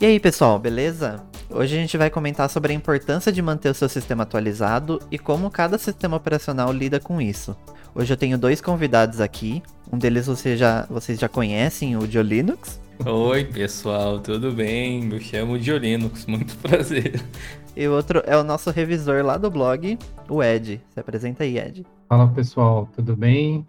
E aí, pessoal, beleza? Hoje a gente vai comentar sobre a importância de manter o seu sistema atualizado e como cada sistema operacional lida com isso. Hoje eu tenho dois convidados aqui. Um deles você já, vocês já conhecem, o Diolinux. Oi, pessoal, tudo bem? Me chamo Diolinux, muito prazer. E o outro é o nosso revisor lá do blog, o Ed. Se apresenta aí, Ed. Fala, pessoal, tudo bem?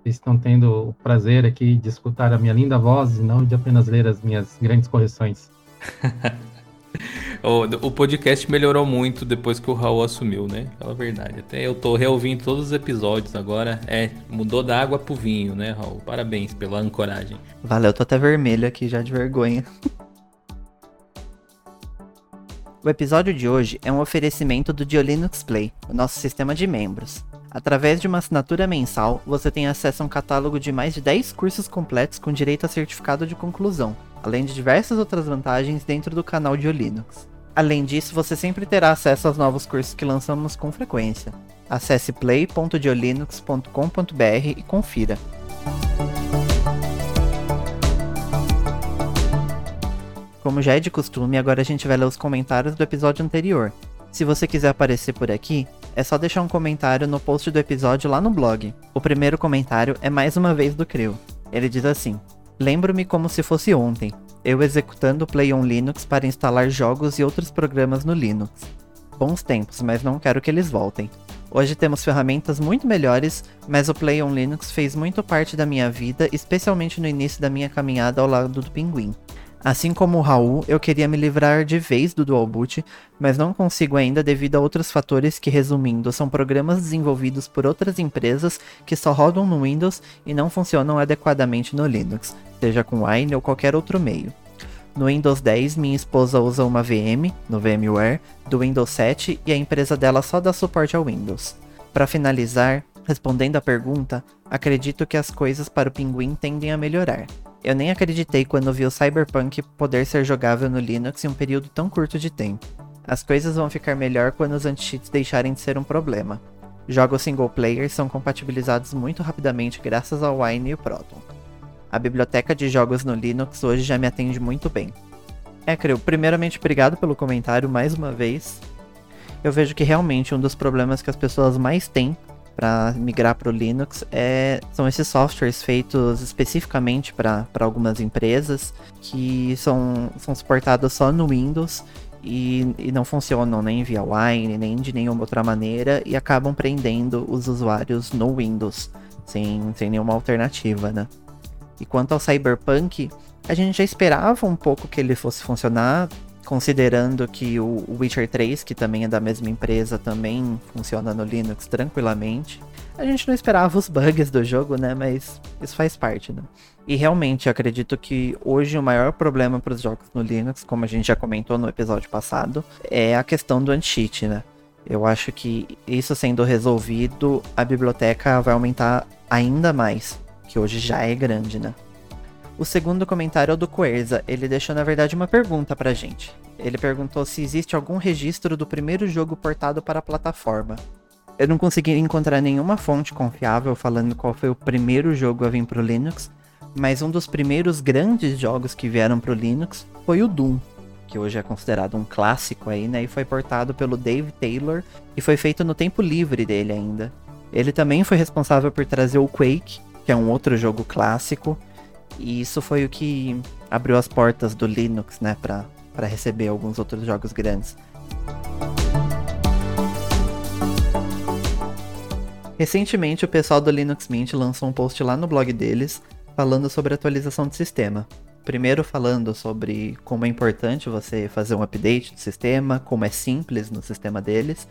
Vocês estão tendo o prazer aqui de escutar a minha linda voz e não de apenas ler as minhas grandes correções. o, o, podcast melhorou muito depois que o Raul assumiu, né? Fala a verdade. Até eu tô reouvindo todos os episódios agora. É, mudou da água pro vinho, né, Raul? Parabéns pela ancoragem. Valeu, tô até vermelho aqui já de vergonha. O episódio de hoje é um oferecimento do Diolinux Play, o nosso sistema de membros. Através de uma assinatura mensal, você tem acesso a um catálogo de mais de 10 cursos completos com direito a certificado de conclusão, além de diversas outras vantagens dentro do canal de Linux. Além disso, você sempre terá acesso aos novos cursos que lançamos com frequência. Acesse play.diolinux.com.br e confira. Como já é de costume, agora a gente vai ler os comentários do episódio anterior. Se você quiser aparecer por aqui, é só deixar um comentário no post do episódio lá no blog. O primeiro comentário é mais uma vez do Creu. Ele diz assim: Lembro-me como se fosse ontem, eu executando o Play on Linux para instalar jogos e outros programas no Linux. Bons tempos, mas não quero que eles voltem. Hoje temos ferramentas muito melhores, mas o Play on Linux fez muito parte da minha vida, especialmente no início da minha caminhada ao lado do Pinguim. Assim como o Raul, eu queria me livrar de vez do Dual Boot, mas não consigo ainda devido a outros fatores que, resumindo, são programas desenvolvidos por outras empresas que só rodam no Windows e não funcionam adequadamente no Linux, seja com Wine ou qualquer outro meio. No Windows 10, minha esposa usa uma VM, no VMware, do Windows 7 e a empresa dela só dá suporte ao Windows. Para finalizar, respondendo à pergunta, acredito que as coisas para o Pinguim tendem a melhorar. Eu nem acreditei quando vi o Cyberpunk poder ser jogável no Linux em um período tão curto de tempo. As coisas vão ficar melhor quando os anti-cheats deixarem de ser um problema. Jogos single player são compatibilizados muito rapidamente graças ao Wine e o Proton. A biblioteca de jogos no Linux hoje já me atende muito bem. É, Creu, primeiramente obrigado pelo comentário mais uma vez. Eu vejo que realmente um dos problemas que as pessoas mais têm para migrar para o Linux é, são esses softwares feitos especificamente para algumas empresas que são, são suportados só no Windows e, e, não funcionam nem via Wine, nem de nenhuma outra maneira e acabam prendendo os usuários no Windows sem, sem nenhuma alternativa, né? E quanto ao Cyberpunk, a gente já esperava um pouco que ele fosse funcionar considerando que o Witcher 3, que também é da mesma empresa, também funciona no Linux tranquilamente. A gente não esperava os bugs do jogo, né? Mas isso faz parte, né? E realmente, acredito que hoje o maior problema para os jogos no Linux, como a gente já comentou no episódio passado, é a questão do anti-cheat, né? Eu acho que isso sendo resolvido, a biblioteca vai aumentar ainda mais, que hoje já é grande, né? O segundo comentário é o do Coerza. Ele deixou, na verdade, uma pergunta pra gente. Ele perguntou se existe algum registro do primeiro jogo portado para a plataforma. Eu não consegui encontrar nenhuma fonte confiável falando qual foi o primeiro jogo a vir pro Linux, mas um dos primeiros grandes jogos que vieram pro Linux foi o Doom, que hoje é considerado um clássico aí, né? E foi portado pelo Dave Taylor e foi feito no tempo livre dele ainda. Ele também foi responsável por trazer o Quake, que é um outro jogo clássico, e isso foi o que abriu as portas do Linux, né, para receber alguns outros jogos grandes. Recentemente, o pessoal do Linux Mint lançou um post lá no blog deles falando sobre atualização do sistema. Primeiro falando sobre como é importante você fazer um update do sistema, como é simples no sistema deles,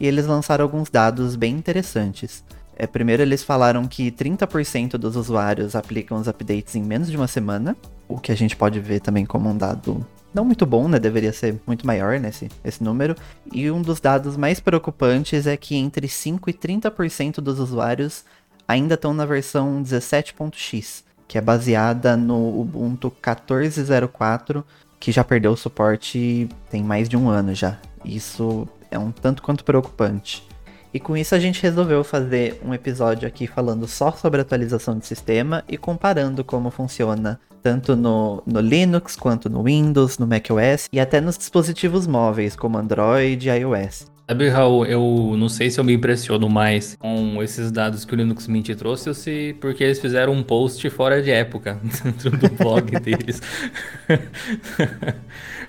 e eles lançaram alguns dados bem interessantes. É, primeiro, eles falaram que 30% dos usuários aplicam os updates em menos de uma semana, o que a gente pode ver também como um dado não muito bom, né? Deveria ser muito maior nesse né, esse número. E um dos dados mais preocupantes é que entre 5 e 30% dos usuários ainda estão na versão 17.x, que é baseada no Ubuntu 14.04, que já perdeu o suporte tem mais de um ano já. Isso é um tanto quanto preocupante. E com isso a gente resolveu fazer um episódio aqui falando só sobre atualização de sistema e comparando como funciona tanto no, no Linux quanto no Windows, no macOS e até nos dispositivos móveis como Android e iOS. Sabe, Raul, eu não sei se eu me impressiono mais com esses dados que o Linux Mint trouxe ou se porque eles fizeram um post fora de época dentro do blog deles.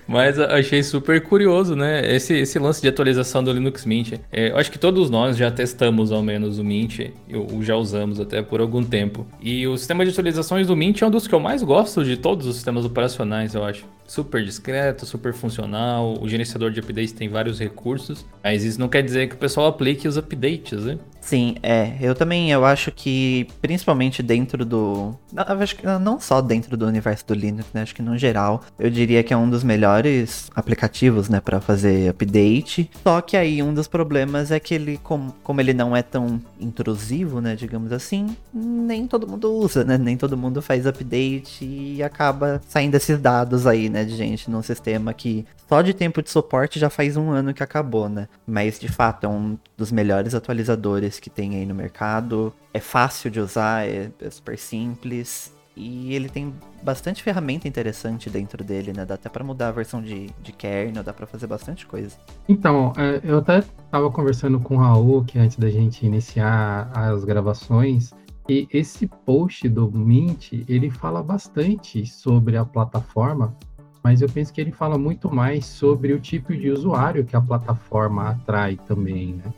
Mas achei super curioso, né? Esse, esse lance de atualização do Linux Mint. É, eu acho que todos nós já testamos ao menos o Mint, ou já usamos até por algum tempo. E o sistema de atualizações do Mint é um dos que eu mais gosto de todos os sistemas operacionais, eu acho super discreto, super funcional. O gerenciador de updates tem vários recursos, mas isso não quer dizer que o pessoal aplique os updates, né? Sim, é. Eu também eu acho que, principalmente dentro do. Acho que não só dentro do universo do Linux, né? Acho que no geral, eu diria que é um dos melhores aplicativos, né, para fazer update. Só que aí um dos problemas é que ele, como, como ele não é tão intrusivo, né, digamos assim, nem todo mundo usa, né? Nem todo mundo faz update e acaba saindo esses dados aí, né, de gente num sistema que só de tempo de suporte já faz um ano que acabou, né? Mas de fato é um dos melhores atualizadores que tem aí no mercado. É fácil de usar, é, é super simples. E ele tem bastante ferramenta interessante dentro dele, né? Dá até para mudar a versão de, de kernel, dá para fazer bastante coisa. Então, é, eu até tava conversando com o Raul, que antes da gente iniciar as gravações, e esse post do Mint, ele fala bastante sobre a plataforma, mas eu penso que ele fala muito mais sobre o tipo de usuário que a plataforma atrai também, né?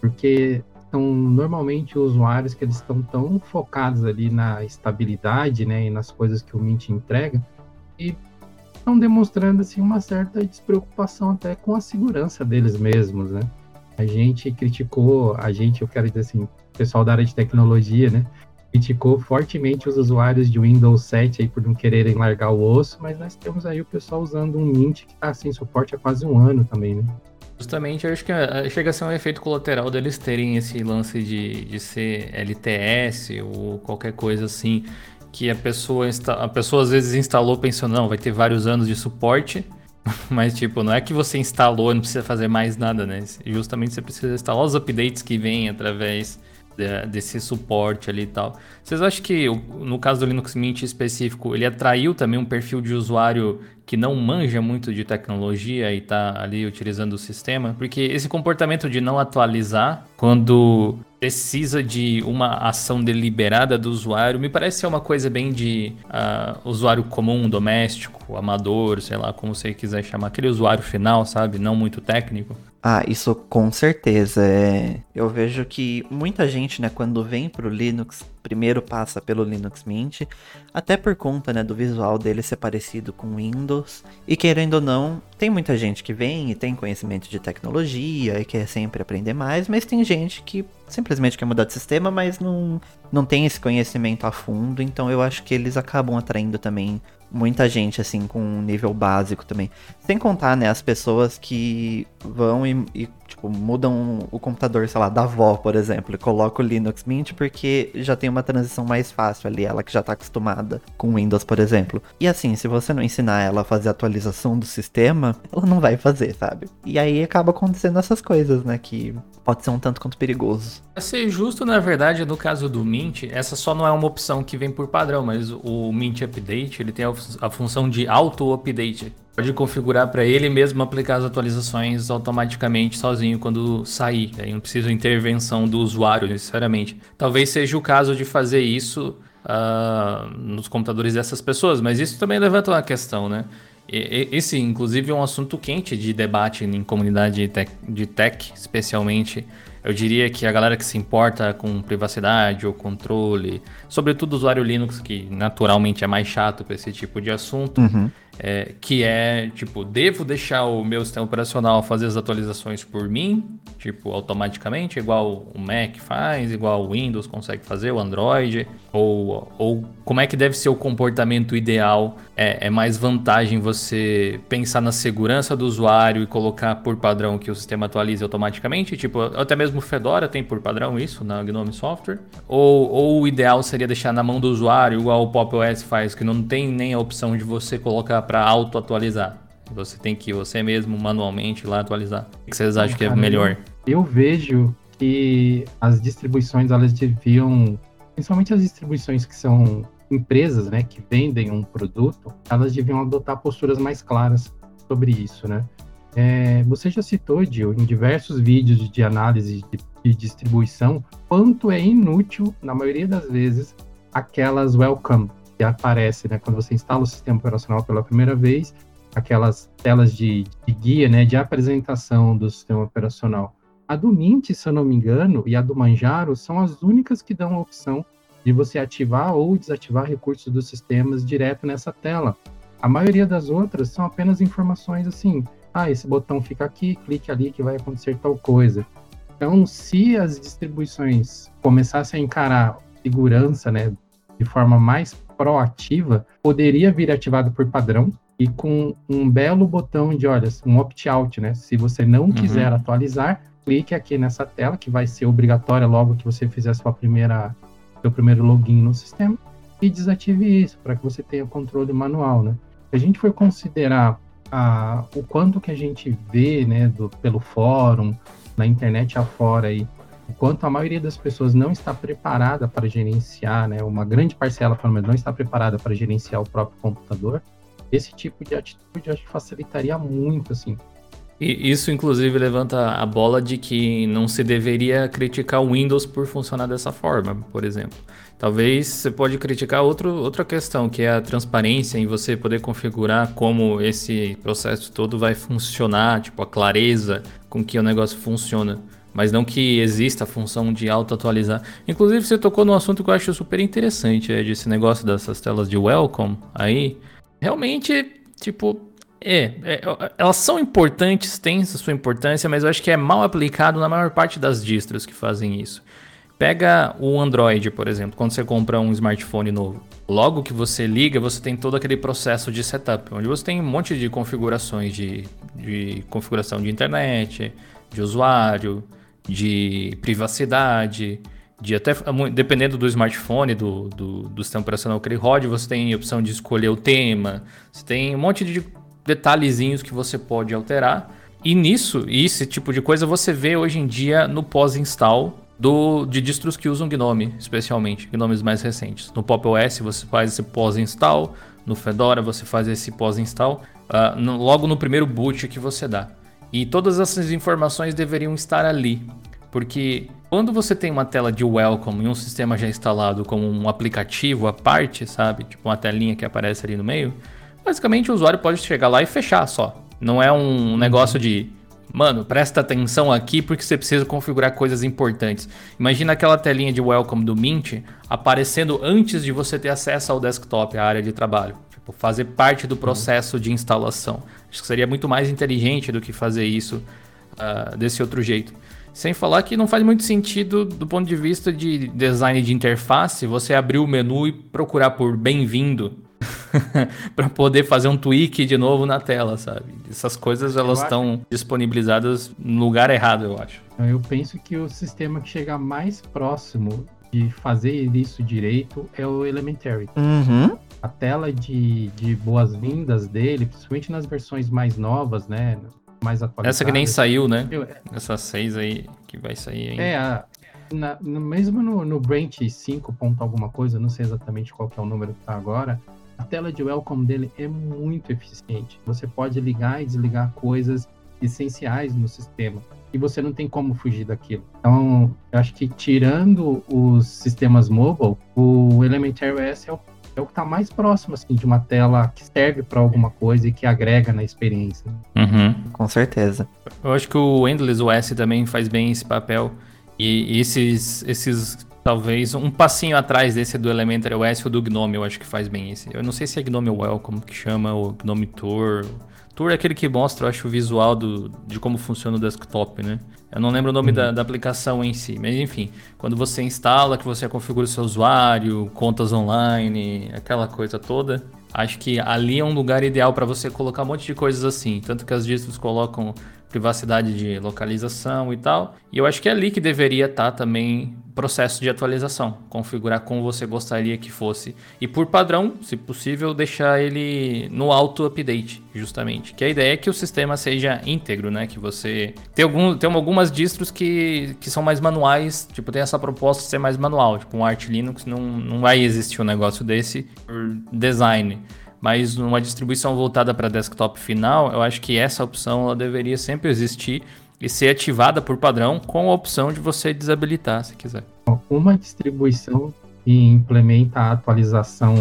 porque são normalmente usuários que eles estão tão focados ali na estabilidade, né, e nas coisas que o Mint entrega, e estão demonstrando assim uma certa despreocupação até com a segurança deles mesmos, né? A gente criticou, a gente, eu quero dizer assim, pessoal da área de tecnologia, né, criticou fortemente os usuários de Windows 7 aí por não quererem largar o osso, mas nós temos aí o pessoal usando um Mint que está sem suporte há quase um ano também, né? Justamente, eu acho que eh, chega a ser um efeito colateral deles terem esse lance de, de ser LTS ou qualquer coisa assim, que a pessoa, a pessoa às vezes instalou pensando, não, vai ter vários anos de suporte, mas tipo, não é que você instalou e não precisa fazer mais nada, né? Justamente você precisa instalar os updates que vêm através desse suporte ali e tal. Vocês acham que, no caso do Linux Mint específico, ele atraiu também um perfil de usuário que não manja muito de tecnologia e está ali utilizando o sistema? Porque esse comportamento de não atualizar quando precisa de uma ação deliberada do usuário, me parece ser uma coisa bem de uh, usuário comum, doméstico, amador, sei lá, como você quiser chamar, aquele usuário final, sabe? Não muito técnico. Ah, isso com certeza. É... Eu vejo que muita gente, né, quando vem pro Linux, primeiro passa pelo Linux Mint, até por conta, né, do visual dele ser parecido com Windows. E querendo ou não, tem muita gente que vem e tem conhecimento de tecnologia e quer sempre aprender mais, mas tem gente que simplesmente quer mudar de sistema, mas não, não tem esse conhecimento a fundo, então eu acho que eles acabam atraindo também muita gente, assim, com um nível básico também. Sem contar, né, as pessoas que vão e, e tipo, mudam o computador, sei lá, da avó, por exemplo, e colocam o Linux Mint porque já tem uma transição mais fácil ali, ela que já tá acostumada com Windows, por exemplo. E assim, se você não ensinar ela a fazer atualização do sistema, ela não vai fazer, sabe? E aí acaba acontecendo essas coisas, né, que pode ser um tanto quanto perigoso. Pra ser justo, na verdade, no caso do Mint, essa só não é uma opção que vem por padrão, mas o Mint Update, ele tem a função de auto-update pode configurar para ele mesmo aplicar as atualizações automaticamente sozinho quando sair. Aí não precisa intervenção do usuário necessariamente. Talvez seja o caso de fazer isso uh, nos computadores dessas pessoas, mas isso também levanta uma questão, né? Esse, inclusive, é um assunto quente de debate em comunidade de tech, especialmente. Eu diria que a galera que se importa com privacidade ou controle, sobretudo o usuário Linux, que naturalmente é mais chato para esse tipo de assunto, uhum. É, que é, tipo, devo deixar o meu sistema operacional fazer as atualizações por mim, tipo, automaticamente, igual o Mac faz, igual o Windows consegue fazer, o Android, ou, ou como é que deve ser o comportamento ideal? É, é mais vantagem você pensar na segurança do usuário e colocar por padrão que o sistema atualize automaticamente, tipo, até mesmo o Fedora tem por padrão isso na Gnome Software, ou, ou o ideal seria deixar na mão do usuário, igual o Pop OS faz, que não tem nem a opção de você colocar para auto-atualizar. Você tem que você mesmo manualmente lá atualizar. O que vocês acham que é melhor? Eu vejo que as distribuições elas deviam, principalmente as distribuições que são empresas, né, que vendem um produto, elas deviam adotar posturas mais claras sobre isso, né? É, você já citou, Gil, em diversos vídeos de análise de, de, distribuição, quanto é inútil, na maioria das vezes, aquelas welcome que aparecem né, quando você instala o sistema operacional pela primeira vez, aquelas telas de, de guia, né, de apresentação do sistema operacional. A do Mint, se eu não me engano, e a do Manjaro são as únicas que dão a opção de você ativar ou desativar recursos dos sistemas direto nessa tela. A maioria das outras são apenas informações assim, ah, esse botão fica aqui, clique ali que vai acontecer tal coisa. Então, se as distribuições começassem a encarar segurança, né, de forma mais proativa, poderia vir ativado por padrão e com um belo botão de, olha, um opt-out, né? Se você não uhum. quiser atualizar, clique aqui nessa tela que vai ser obrigatória logo que você fizer sua primeira seu primeiro login no sistema e desative isso para que você tenha controle manual, né? Se a gente for considerar a, o quanto que a gente vê, né, do, pelo fórum, na internet afora aí, o quanto a maioria das pessoas não está preparada para gerenciar, né, uma grande parcela, pelo menos, não está preparada para gerenciar o próprio computador, esse tipo de atitude acho que facilitaria muito, assim. E isso, inclusive, levanta a bola de que não se deveria criticar o Windows por funcionar dessa forma, por exemplo. Talvez você pode criticar outro, outra questão, que é a transparência em você poder configurar como esse processo todo vai funcionar, tipo a clareza com que o negócio funciona. Mas não que exista a função de auto-atualizar. Inclusive, você tocou num assunto que eu acho super interessante, é desse negócio dessas telas de welcome aí. Realmente, tipo, é, é, elas são importantes, têm sua importância, mas eu acho que é mal aplicado na maior parte das distros que fazem isso. Pega o Android, por exemplo, quando você compra um smartphone novo. Logo que você liga, você tem todo aquele processo de setup, onde você tem um monte de configurações de, de configuração de internet, de usuário, de privacidade, de até dependendo do smartphone, do, do, do sistema operacional que ele rode, você tem a opção de escolher o tema, você tem um monte de detalhezinhos que você pode alterar. E nisso, esse tipo de coisa você vê hoje em dia no pós-install do, de distros que usam GNOME, especialmente, GNOMEs mais recentes. No Pop OS você faz esse pós-install, no Fedora você faz esse pós-install, uh, logo no primeiro boot que você dá. E todas essas informações deveriam estar ali, porque quando você tem uma tela de welcome e um sistema já instalado como um aplicativo à parte, sabe? Tipo uma telinha que aparece ali no meio, basicamente o usuário pode chegar lá e fechar só. Não é um negócio de Mano, presta atenção aqui porque você precisa configurar coisas importantes. Imagina aquela telinha de welcome do Mint aparecendo antes de você ter acesso ao desktop, a área de trabalho. Tipo, fazer parte do processo de instalação. Acho que seria muito mais inteligente do que fazer isso uh, desse outro jeito. Sem falar que não faz muito sentido do ponto de vista de design de interface você abrir o menu e procurar por bem-vindo para poder fazer um tweak de novo na tela, sabe? Essas coisas elas estão acho... disponibilizadas no lugar errado, eu acho. Eu penso que o sistema que chega mais próximo de fazer isso direito é o Elementary. Uhum. A tela de, de boas-vindas dele, principalmente nas versões mais novas, né? Mais atualizadas. Essa que nem saiu, né? Eu, é... Essa 6 aí que vai sair ainda. É, a, na, no, mesmo no, no Branch 5. alguma coisa, não sei exatamente qual é o número que tá agora, a tela de welcome dele é muito eficiente. Você pode ligar e desligar coisas essenciais no sistema e você não tem como fugir daquilo. Então, eu acho que tirando os sistemas mobile, o Elementary OS é o, é o que está mais próximo assim, de uma tela que serve para alguma coisa e que agrega na experiência. Uhum. Com certeza. Eu acho que o Endless OS também faz bem esse papel. E esses, esses Talvez um passinho atrás desse do Elementary OS ou do Gnome, eu acho que faz bem esse. Eu não sei se é Gnome Welcome que chama, ou Gnome Tour. Tour é aquele que mostra, eu acho, o visual do, de como funciona o desktop, né? Eu não lembro o nome uhum. da, da, aplicação em si, mas enfim, quando você instala, que você configura o seu usuário, contas online, aquela coisa toda, acho que ali é um lugar ideal para você colocar um monte de coisas assim. Tanto que as distros colocam privacidade de localização e tal. E eu acho que é ali que deveria estar tá também processo de atualização, configurar como você gostaria que fosse. E por padrão, se possível, deixar ele no auto update, justamente. Que a ideia é que o sistema seja íntegro, né? Que você tem algum tem algumas distros que, que são mais manuais, tipo, tem essa proposta de ser mais manual, tipo um Arch Linux não, não vai existir um negócio desse por design. Mas numa distribuição voltada para desktop final, eu acho que essa opção ela deveria sempre existir e ser ativada por padrão com a opção de você desabilitar, se quiser. Uma distribuição que implementa a atualização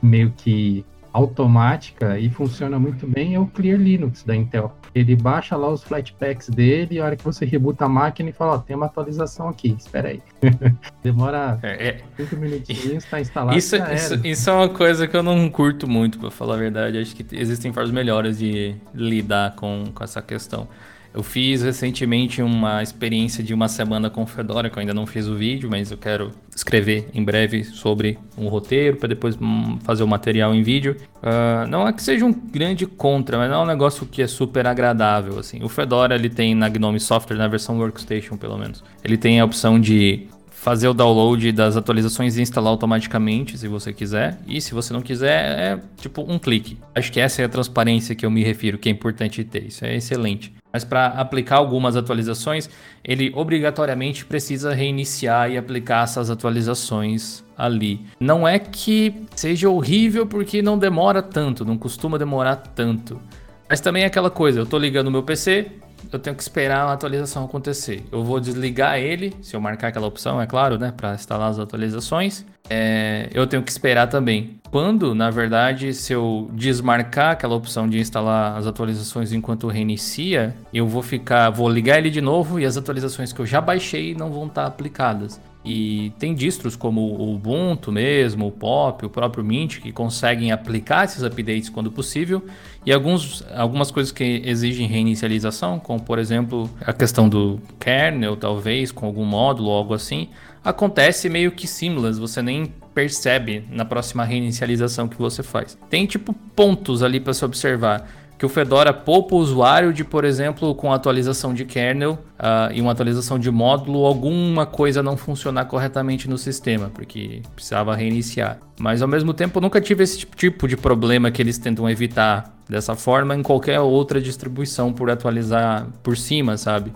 meio que automática e funciona muito bem é o Clear Linux da Intel. Ele baixa lá os flatpaks dele e a hora que você rebuta a máquina e fala, ó, tem uma atualização aqui, espera aí. Demora é, é... cinco minutinhos, está instalado. Isso, isso, isso, é uma coisa que eu não curto muito, para falar a verdade. Acho que existem formas melhores de lidar com, com essa questão. Eu fiz recentemente uma experiência de uma semana com Fedora, que eu ainda não fiz o vídeo, mas eu quero escrever em breve sobre um roteiro para depois hum, fazer o material em vídeo. Uh, não é que seja um grande contra, mas não é um negócio que é super agradável. Assim. O Fedora ele tem na GNOME Software, na versão Workstation pelo menos, ele tem a opção de fazer o download das atualizações e instalar automaticamente, se você quiser. E se você não quiser, é tipo um clique. Acho que essa é a transparência que eu me refiro, que é importante ter. Isso é excelente mas para aplicar algumas atualizações, ele obrigatoriamente precisa reiniciar e aplicar essas atualizações ali. Não é que seja horrível porque não demora tanto, não costuma demorar tanto. Mas também é aquela coisa, eu estou ligando o meu PC, eu tenho que esperar a atualização acontecer. Eu vou desligar ele, se eu marcar aquela opção, é claro, né, para instalar as atualizações. É, eu tenho que esperar também. Quando, na verdade, se eu desmarcar aquela opção de instalar as atualizações enquanto reinicia, eu vou ficar, vou ligar ele de novo e as atualizações que eu já baixei não vão estar aplicadas. E tem distros como o Ubuntu mesmo, o Pop, o próprio Mint, que conseguem aplicar esses updates quando possível. E alguns, algumas coisas que exigem reinicialização, como por exemplo a questão do kernel, talvez, com algum módulo ou algo assim, acontece meio que seamless, você nem percebe na próxima reinicialização que você faz. Tem tipo pontos ali para se observar que o Fedora poupa o usuário de, por exemplo, com atualização de kernel uh, e uma atualização de módulo, alguma coisa não funcionar corretamente no sistema, porque precisava reiniciar. Mas ao mesmo tempo, nunca tive esse tipo de problema que eles tentam evitar dessa forma em qualquer outra distribuição por atualizar por cima, sabe?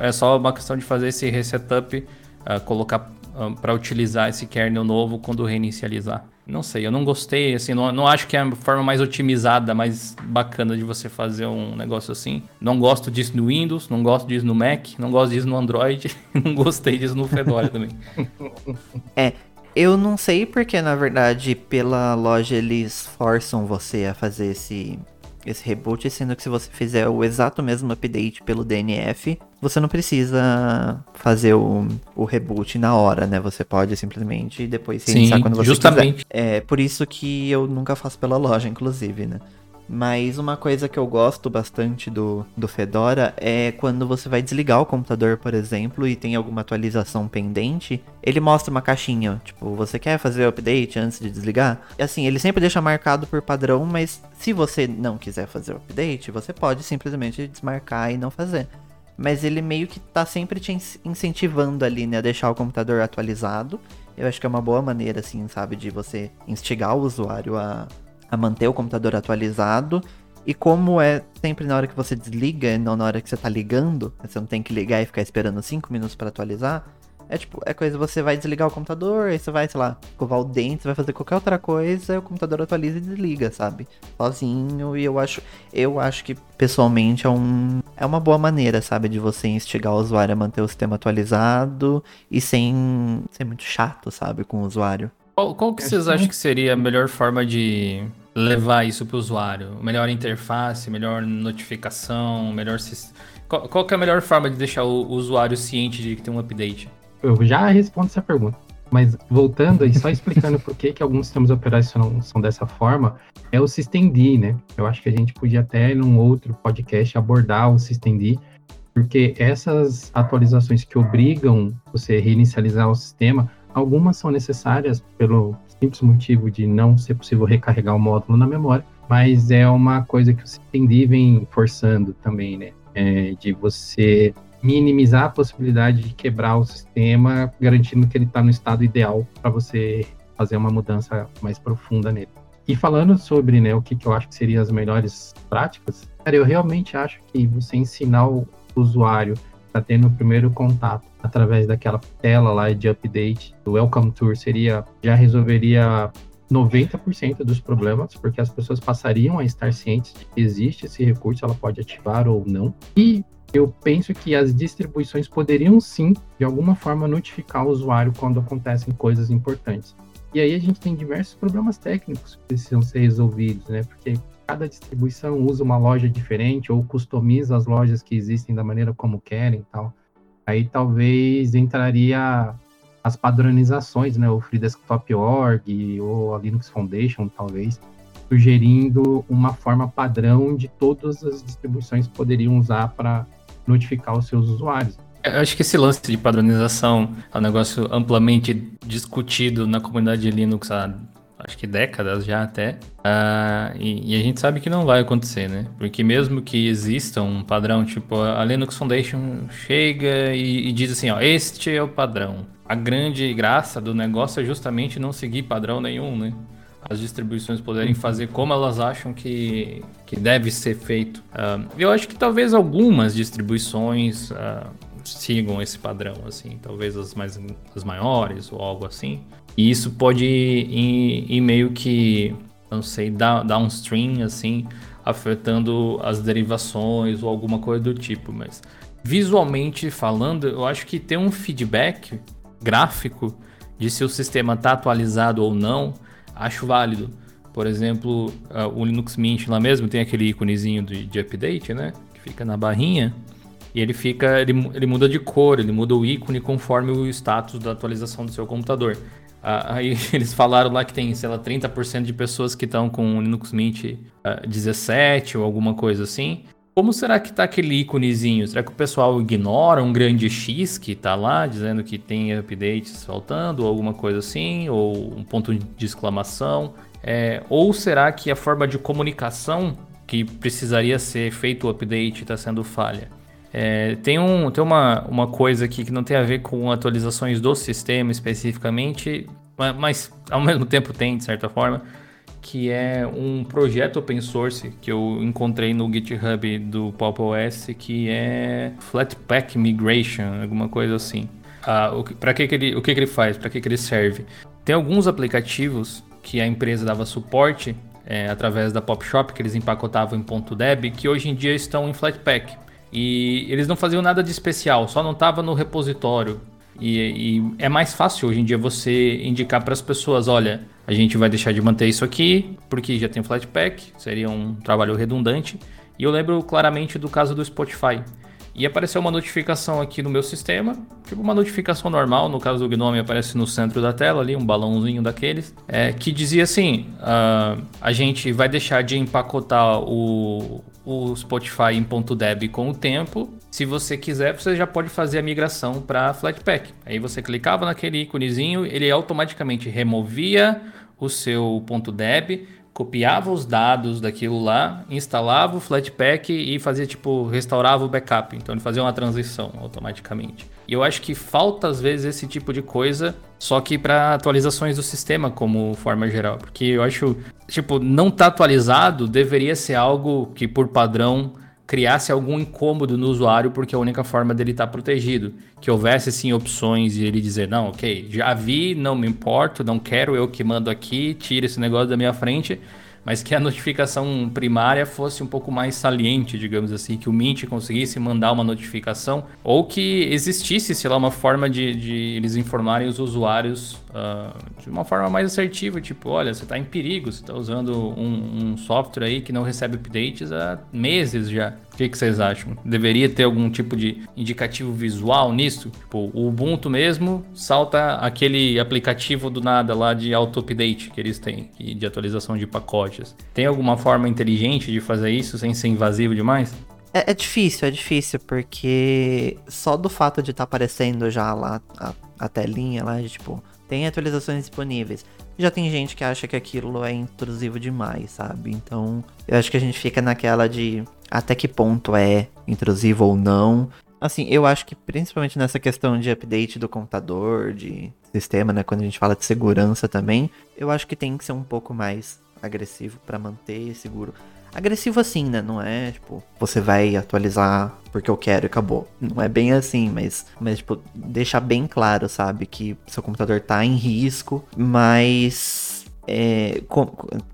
é só uma questão de fazer esse resetup, uh, colocar ah, para utilizar esse kernel novo quando reinicializar. Não sei, eu não gostei, assim, não, não acho que é a forma mais otimizada, mais bacana de você fazer um negócio assim. Não gosto disso no Windows, não gosto disso no Mac, não gosto disso no Android, não gostei disso no Fedora também. É, eu não sei porque, na verdade, pela loja eles forçam você a fazer esse esse reboot, sendo que se você fizer o exato mesmo update pelo DNF, você não precisa fazer o, o reboot na hora, né? Você pode simplesmente depois reiniciar quando você justamente. quiser. É por isso que eu nunca faço pela loja, inclusive, né? Mas uma coisa que eu gosto bastante do, do Fedora é quando você vai desligar o computador, por exemplo, e tem alguma atualização pendente, ele mostra uma caixinha, tipo, você quer fazer o update antes de desligar? E assim, ele sempre deixa marcado por padrão, mas se você não quiser fazer o update, você pode simplesmente desmarcar e não fazer. Mas ele meio que tá sempre te incentivando ali, né, a deixar o computador atualizado. Eu acho que é uma boa maneira, assim, sabe, de você instigar o usuário a a manter o computador atualizado. E como é sempre na hora que você desliga, não na hora que você tá ligando, você não tem que ligar e ficar esperando 5 minutos para atualizar. É tipo, é coisa, você vai desligar o computador, aí você vai, sei lá, escovar o dente, vai fazer qualquer outra coisa, o computador atualiza e desliga, sabe? Sozinho, e eu acho, eu acho que pessoalmente é um é uma boa maneira, sabe, de você instigar o usuário a manter o sistema atualizado e sem ser muito chato, sabe, com o usuário. Qual, qual que vocês acham que seria a melhor forma de levar isso para o usuário? Melhor interface, melhor notificação, melhor. Qual, qual que é a melhor forma de deixar o, o usuário ciente de que tem um update? Eu já respondo essa pergunta. Mas voltando e só explicando por que, que alguns sistemas operacionais são dessa forma, é o systemd, né? Eu acho que a gente podia até, num outro podcast, abordar o systemd, porque essas atualizações que obrigam você a reinicializar o sistema, algumas são necessárias pelo simples motivo de não ser possível recarregar o módulo na memória, mas é uma coisa que o Systemd vem forçando também, né? é, de você minimizar a possibilidade de quebrar o sistema, garantindo que ele está no estado ideal para você fazer uma mudança mais profunda nele. E falando sobre né, o que, que eu acho que seriam as melhores práticas, cara, eu realmente acho que você ensinar o usuário a tendo o primeiro contato através daquela tela lá de update do Welcome Tour seria já resolveria 90% dos problemas, porque as pessoas passariam a estar cientes de que existe esse recurso, ela pode ativar ou não. E eu penso que as distribuições poderiam sim, de alguma forma, notificar o usuário quando acontecem coisas importantes. E aí a gente tem diversos problemas técnicos que precisam ser resolvidos, né? Porque cada distribuição usa uma loja diferente ou customiza as lojas que existem da maneira como querem e tal. Aí talvez entraria as padronizações, né? O Free Desktop Org ou a Linux Foundation, talvez, sugerindo uma forma padrão de todas as distribuições poderiam usar para notificar os seus usuários. Eu acho que esse lance de padronização é um negócio amplamente discutido na comunidade de Linux há acho que décadas já até. Uh, e, e, a gente sabe que não vai acontecer, né? Porque mesmo que exista um padrão, tipo, a Linux Foundation chega e, e diz assim, ó, este é o padrão. A grande graça do negócio é justamente não seguir padrão nenhum, né? As distribuições poderem fazer como elas acham que, que deve ser feito. Uh, eu acho que talvez algumas distribuições uh, sigam esse padrão, assim, talvez as mais as maiores ou algo assim. E isso pode ir, ir meio que, não sei, downstream, assim, afetando as derivações ou alguma coisa do tipo, mas visualmente falando, eu acho que ter um feedback gráfico de se o sistema está atualizado ou não acho válido. Por exemplo, uh, o Linux Mint lá mesmo tem aquele íconezinho de, de, update, né? Que fica na barrinha. E ele fica. Ele, ele muda de cor, ele muda o ícone conforme o status da atualização do seu computador. Uh, aí eles falaram lá que tem, sei lá, 30% de pessoas que estão com o Linux Mint uh, 17 ou alguma coisa assim. Como será que tá aquele íconezinho? Será que o pessoal ignora um grande X que tá lá, dizendo que tem updates faltando, ou alguma coisa assim, ou um ponto de exclamação? É, ou será que a forma de comunicação que precisaria ser feito o update está sendo falha? É, tem um, tem uma, uma coisa aqui que não tem a ver com atualizações do sistema especificamente, mas ao mesmo tempo tem, de certa forma, que é um projeto open source que eu encontrei no GitHub do Pop OS, que é Flatpak Migration, alguma coisa assim. Ah, que, que, que ele, o que, que ele faz? Para que, que ele serve? Tem alguns aplicativos que a empresa dava suporte é, através da Pop Shop, que eles empacotavam em .deb, que hoje em dia estão em Flatpak. E eles não faziam nada de especial, só não estava no repositório. E, e, é mais fácil hoje em dia você indicar para as pessoas, olha, a gente vai deixar de manter isso aqui porque já tem Flatpak, seria um trabalho redundante. E eu lembro claramente do caso do Spotify. E apareceu uma notificação aqui no meu sistema, tipo uma notificação normal, no caso do Gnome aparece no centro da tela ali, um balãozinho daqueles, é, que dizia assim, uh, a gente vai deixar de empacotar o, o Spotify em .deb com o tempo. Se você quiser, você já pode fazer a migração para Flatpak. Aí você clicava naquele íconezinho, ele automaticamente removia o seu .deb, copiava os dados daquilo lá, instalava o Flatpak e fazia tipo, restaurava o backup. Então ele fazia uma transição automaticamente. E eu acho que falta às vezes esse tipo de coisa, só que para atualizações do sistema como forma geral, porque eu acho, tipo, não tá atualizado deveria ser algo que por padrão criasse algum incômodo no usuário, porque é a única forma dele estar tá protegido. Que houvesse sim opções e ele dizer: não, ok, já vi, não me importo, não quero eu que mando aqui, tira esse negócio da minha frente mas que a notificação primária fosse um pouco mais saliente, digamos assim, que o Mint conseguisse mandar uma notificação, ou que existisse, sei lá, uma forma de, de eles informarem os usuários uh, de uma forma mais assertiva, tipo, olha, você está em perigo, você está usando um, um, software aí que não recebe updates há meses já. O que, que, vocês acham? Deveria ter algum tipo de indicativo visual nisso? Tipo, o Ubuntu mesmo salta aquele aplicativo do nada lá de auto-update que eles têm, de atualização de Tem alguma forma inteligente de fazer isso sem ser invasivo demais? É, é difícil, é difícil, porque só do fato de estar tá aparecendo já lá a, a telinha lá, de, tipo, tem atualizações disponíveis. Já tem gente que acha que aquilo é intrusivo demais, sabe? Então, eu acho que a gente fica naquela de até que ponto é intrusivo ou não. Assim, eu acho que principalmente nessa questão de update do computador, de sistema, né, quando a gente fala de segurança também, eu acho que tem que ser um pouco mais agressivo para manter seguro. Agressivo assim, né? Não é tipo, você vai atualizar porque eu quero e acabou. Não é bem assim, mas, mas tipo, deixar bem claro, sabe? Que seu computador tá em risco, mas é, com,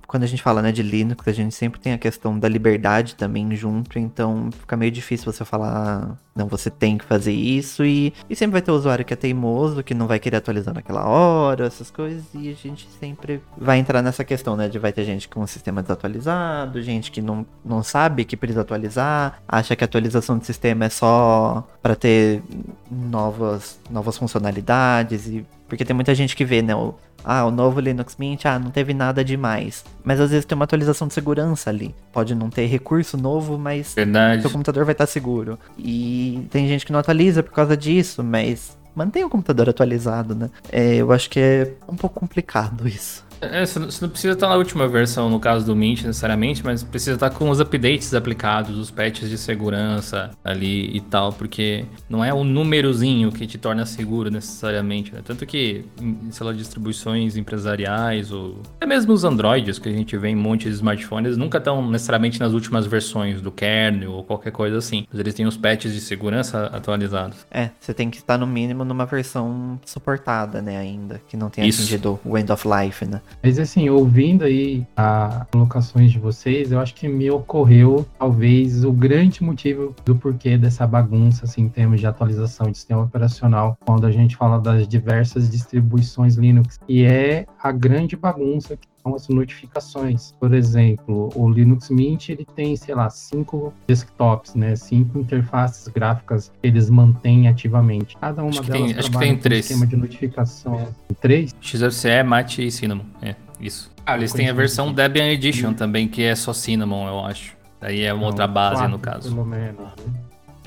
quando a gente fala né, de Linux, a gente sempre tem a questão da liberdade também junto, então fica meio difícil você falar, não, você tem que fazer isso, e, e sempre vai ter o usuário que é teimoso, que não vai querer atualizar naquela hora, essas coisas, e a gente sempre vai entrar nessa questão, né, de vai ter gente com o sistema desatualizado, gente que não, não sabe que precisa atualizar, acha que a atualização do sistema é só para ter novas, novas funcionalidades, e porque tem muita gente que vê, né, o, ah, o novo Linux Mint, ah, não teve nada demais. Mas às vezes tem uma atualização de segurança ali. Pode não ter recurso novo, mas Verdade. seu computador vai estar seguro. E tem gente que não atualiza por causa disso, mas mantenha o computador atualizado, né? É, eu acho que é um pouco complicado isso. É, você não precisa estar na última versão, no caso do Mint, necessariamente, mas precisa estar com os updates aplicados, os patches de segurança ali e tal, porque não é o númerozinho que te torna seguro necessariamente, né? Tanto que, sei lá, distribuições empresariais ou até mesmo os Androids que a gente vê em um monte de smartphones nunca estão necessariamente nas últimas versões do kernel ou qualquer coisa assim, mas eles têm os patches de segurança atualizados. É, você tem que estar no mínimo numa versão suportada, né, ainda, que não tenha Isso. atingido o end of life, né? Mas assim, ouvindo aí as colocações de vocês, eu acho que me ocorreu talvez o grande motivo do porquê dessa bagunça assim, em termos de atualização de sistema operacional, quando a gente fala das diversas distribuições Linux, e é a grande bagunça que são as notificações. Por exemplo, o Linux Mint ele tem, sei lá, cinco desktops, né? Cinco interfaces gráficas que eles mantêm ativamente. Cada uma Acho que delas tem- acho que tem com um três. esquema de notificação. Três? XFCE, Mate e Cinnamon. É, isso. Ah, eles têm a versão Debian Edition também, que é só Cinnamon, eu acho. Daí é uma outra Não, base, quatro, no caso. Pelo menos. né?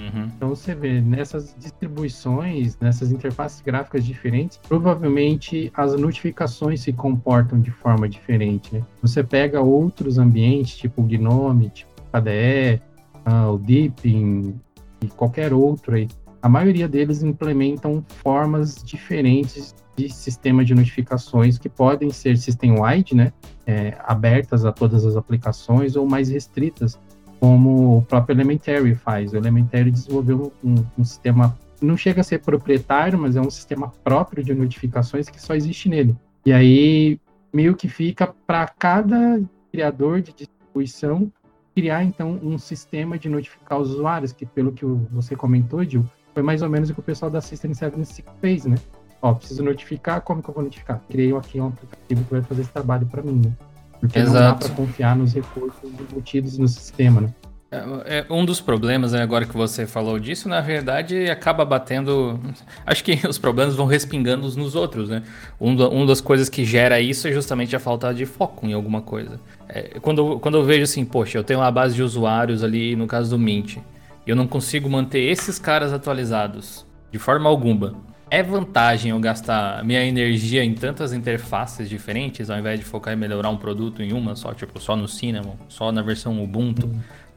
Uhum. Então você vê, nessas distribuições, nessas interfaces gráficas diferentes, provavelmente as notificações se comportam de forma diferente. né? Você pega outros ambientes, tipo o Gnome, tipo o KDE, ah, o Deepin e qualquer outro aí. A maioria deles implementam formas diferentes de sistema de notificações que podem ser system-wide, né? É, abertas a todas as aplicações ou mais restritas como o próprio Elementary faz. O Elementary desenvolveu um, um sistema, não chega a ser proprietário, mas é um sistema próprio de notificações que só existe nele. E aí, meio que fica para cada criador de distribuição criar, então, um sistema de notificar os usuários, que pelo que você comentou, Gil, foi mais ou menos o que o pessoal da System76 fez, né? Ó, preciso notificar, como que eu vou notificar? Criei aqui um aplicativo que vai fazer esse trabalho para mim, né? Porque não dá Exato. para confiar nos recursos embutidos no sistema, né? É, é, um dos problemas, né, agora que você falou disso, na verdade, acaba batendo. Acho que os problemas vão respingando uns nos outros, né? Um, da- uma das coisas que gera isso é justamente a falta de foco em alguma coisa. É, quando, eu- quando eu vejo assim, poxa, eu tenho uma base de usuários ali, no caso do Mint, e eu não consigo manter esses caras atualizados de forma alguma. É vantagem eu gastar minha energia em tantas interfaces diferentes, ao invés de focar em melhorar um produto em uma só, tipo, só no Cinnamon, só na versão Ubuntu.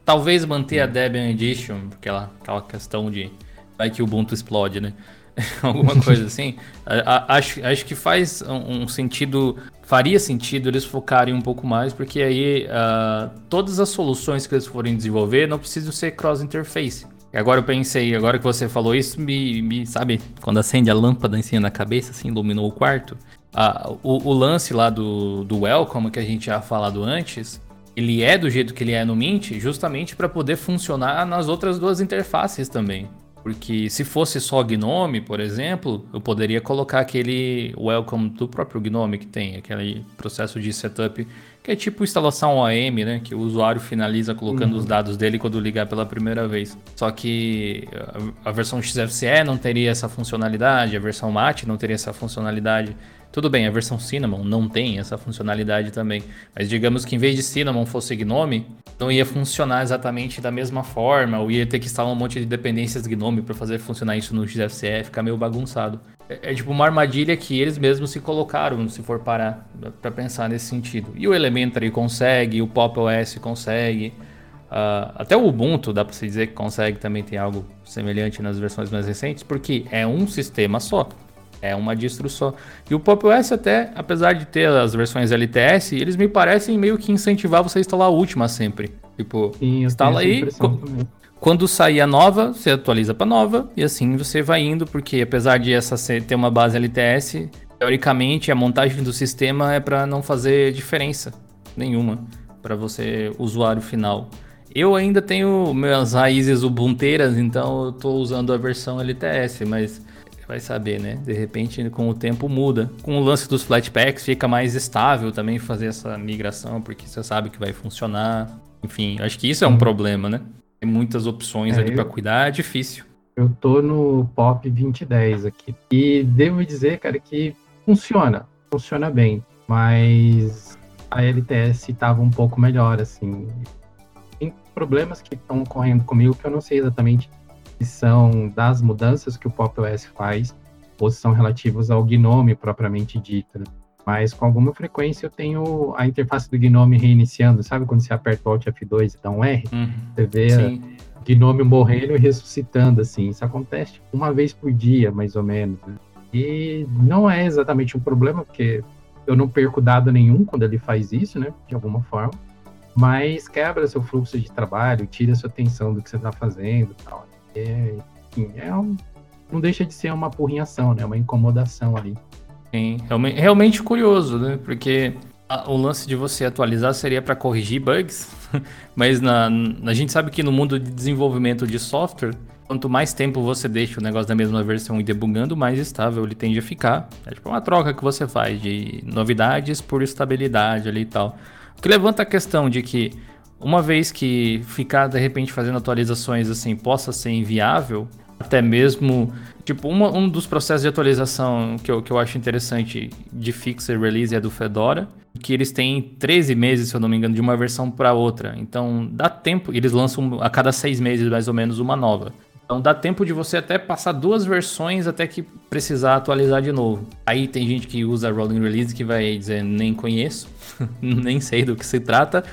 Talvez manter a Debian Edition, porque ela, aquela questão de vai que o Ubuntu explode, né? Alguma coisa assim. A- a- acho, acho que faz um, um sentido, faria sentido eles focarem um pouco mais, porque aí ah, todas as soluções que eles forem desenvolver não precisam ser cross-interface. Agora eu pensei, agora que você falou isso, me, me- sabe, quando acende a lâmpada em cima da cabeça, assim, iluminou o quarto. Ah, o, o lance lá do, do Welcome, que a gente já falado antes, ele é do jeito que ele é no Mint, justamente para poder funcionar nas outras duas interfaces também. Porque se fosse só Gnome, por exemplo, eu poderia colocar aquele welcome do próprio Gnome que tem, aquele processo de setup, que é tipo instalação OAM, né? Que o usuário finaliza colocando os dados dele quando ligar pela primeira vez. Só que a, a versão XFCE não teria essa funcionalidade, a versão MAT não teria essa funcionalidade. Tudo bem, a versão Cinnamon não tem essa funcionalidade também. Mas digamos que em vez de Cinnamon fosse Gnome, não ia funcionar exatamente da mesma forma, ou ia ter que instalar um monte de dependências Gnome para fazer funcionar isso no XFCE, ficar meio bagunçado. É, é tipo uma armadilha que eles mesmos se colocaram, se for parar para pensar nesse sentido. E o Elementary consegue, o Pop OS consegue. Uh, até o Ubuntu dá para se dizer que consegue também ter algo semelhante nas versões mais recentes, porque é um sistema só. É uma distro só. E o Pop OS até, apesar de ter as versões LTS, eles me parecem meio que incentivar você a instalar a última sempre. Tipo, Sim, instala aí. Quando sair a nova, você atualiza para nova e assim você vai indo, porque apesar de essa ter uma base LTS, teoricamente a montagem do sistema é para não fazer diferença nenhuma para você usuário final. Eu ainda tenho minhas raízes ubunteiras, então eu tô usando a versão LTS, mas vai saber, né? De repente, com o tempo muda. Com o lance dos Flatpaks, fica mais estável também fazer essa migração, porque você sabe que vai funcionar. Enfim, acho que isso é um problema, né? Tem muitas opções é, ali para cuidar, é difícil. Eu tô no Pop 2010 aqui. E devo dizer, cara, que funciona. Funciona bem. Mas a LTS estava um pouco melhor, assim. Tem problemas que estão ocorrendo comigo que eu não sei exatamente que são das mudanças que o Pop OS faz ou são relativos ao Gnome propriamente dito. Né? Mas com alguma frequência eu tenho a interface do Gnome reiniciando, sabe quando você aperta o Alt F2 e dá um R? Uhum. Você vê Sim. o Gnome morrendo e ressuscitando, assim. Isso acontece uma vez por dia, mais ou menos. Né? E não é exatamente um problema, porque eu não perco dado nenhum quando ele faz isso, né? De alguma forma. Mas quebra seu fluxo de trabalho, tira sua atenção do que você está fazendo e tal. É, enfim, é um, não deixa de ser uma porrinhação, né? Uma incomodação ali. Sim, realmente, realmente curioso, né? Porque a, o lance de você atualizar seria para corrigir bugs, mas na, a gente sabe que no mundo de desenvolvimento de software, quanto mais tempo você deixa o negócio da mesma versão e debugando, mais estável ele tende a ficar. É tipo uma troca que você faz de novidades por estabilidade ali e tal. O que levanta a questão de que uma vez que ficar de repente fazendo atualizações assim possa ser inviável, até mesmo, tipo, uma, um dos processos de atualização que eu, que eu acho interessante de fixer release é do Fedora, que eles têm 13 meses, se eu não me engano, de uma versão para outra. Então dá tempo, eles lançam a cada seis meses mais ou menos uma nova. Então dá tempo de você até passar duas versões até que precisar atualizar de novo. Aí tem gente que usa rolling release que vai dizer nem conheço, nem sei do que se trata.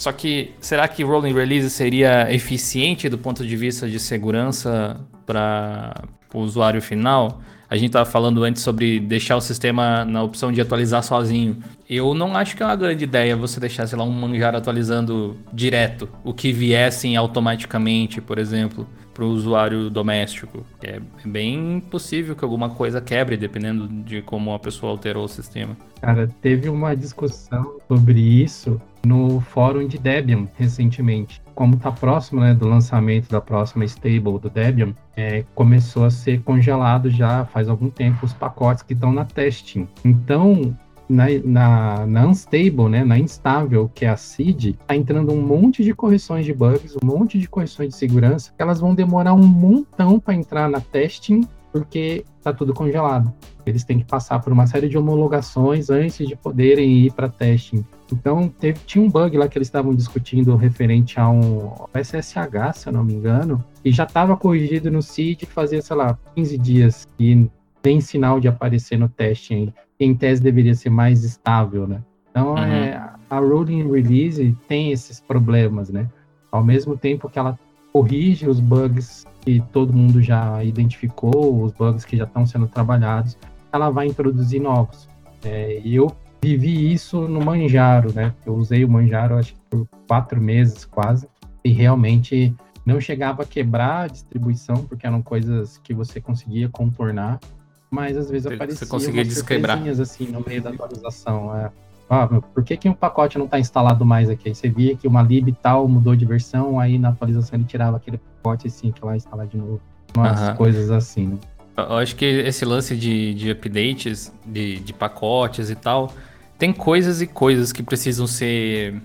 Só que será que rolling release seria eficiente do ponto de vista de segurança para o usuário final? A gente estava falando antes sobre deixar o sistema na opção de atualizar sozinho. Eu não acho que é uma grande ideia você deixar, sei lá, um manjar atualizando direto, o que viessem automaticamente, por exemplo para o usuário doméstico. É bem possível que alguma coisa quebre, dependendo de como a pessoa alterou o sistema. Cara, teve uma discussão sobre isso no fórum de Debian recentemente. Como está próximo né, do lançamento da próxima stable do Debian, é, começou a ser congelado já faz algum tempo os pacotes que estão na testing. Então, na, na, na, unstable, né, na instável, que é a seed, tá entrando um monte de correções de bugs, um monte de correções de segurança, elas vão demorar um montão para entrar na testing, porque tá tudo congelado. Eles têm que passar por uma série de homologações antes de poderem ir para testing. Então, teve, tinha um bug lá que eles estavam discutindo referente a um SSH, se eu não me engano, e já estava corrigido no seed fazia, sei lá, 15 dias e tem sinal de aparecer no teste ainda em tese deveria ser mais estável, né? Então, uhum. é, a rolling release tem esses problemas, né? Ao mesmo tempo que ela corrige os bugs que todo mundo já identificou, os bugs que já estão sendo trabalhados, ela vai introduzir novos. É, e eu vivi isso no Manjaro, né? Eu usei o Manjaro acho que por quatro meses quase, e realmente não chegava a quebrar a distribuição, porque eram coisas que você conseguia contornar, mas às vezes aparecia Você conseguia desquebrar. assim no meio da atualização. É. Ah, meu, por que, que um pacote não está instalado mais aqui? Aí você via que uma lib tal mudou de versão, aí na atualização ele tirava aquele pacote assim, que lá instalar de novo. Umas coisas assim, né? Eu acho que esse lance de, de updates, de, de pacotes e tal, tem coisas e coisas que precisam ser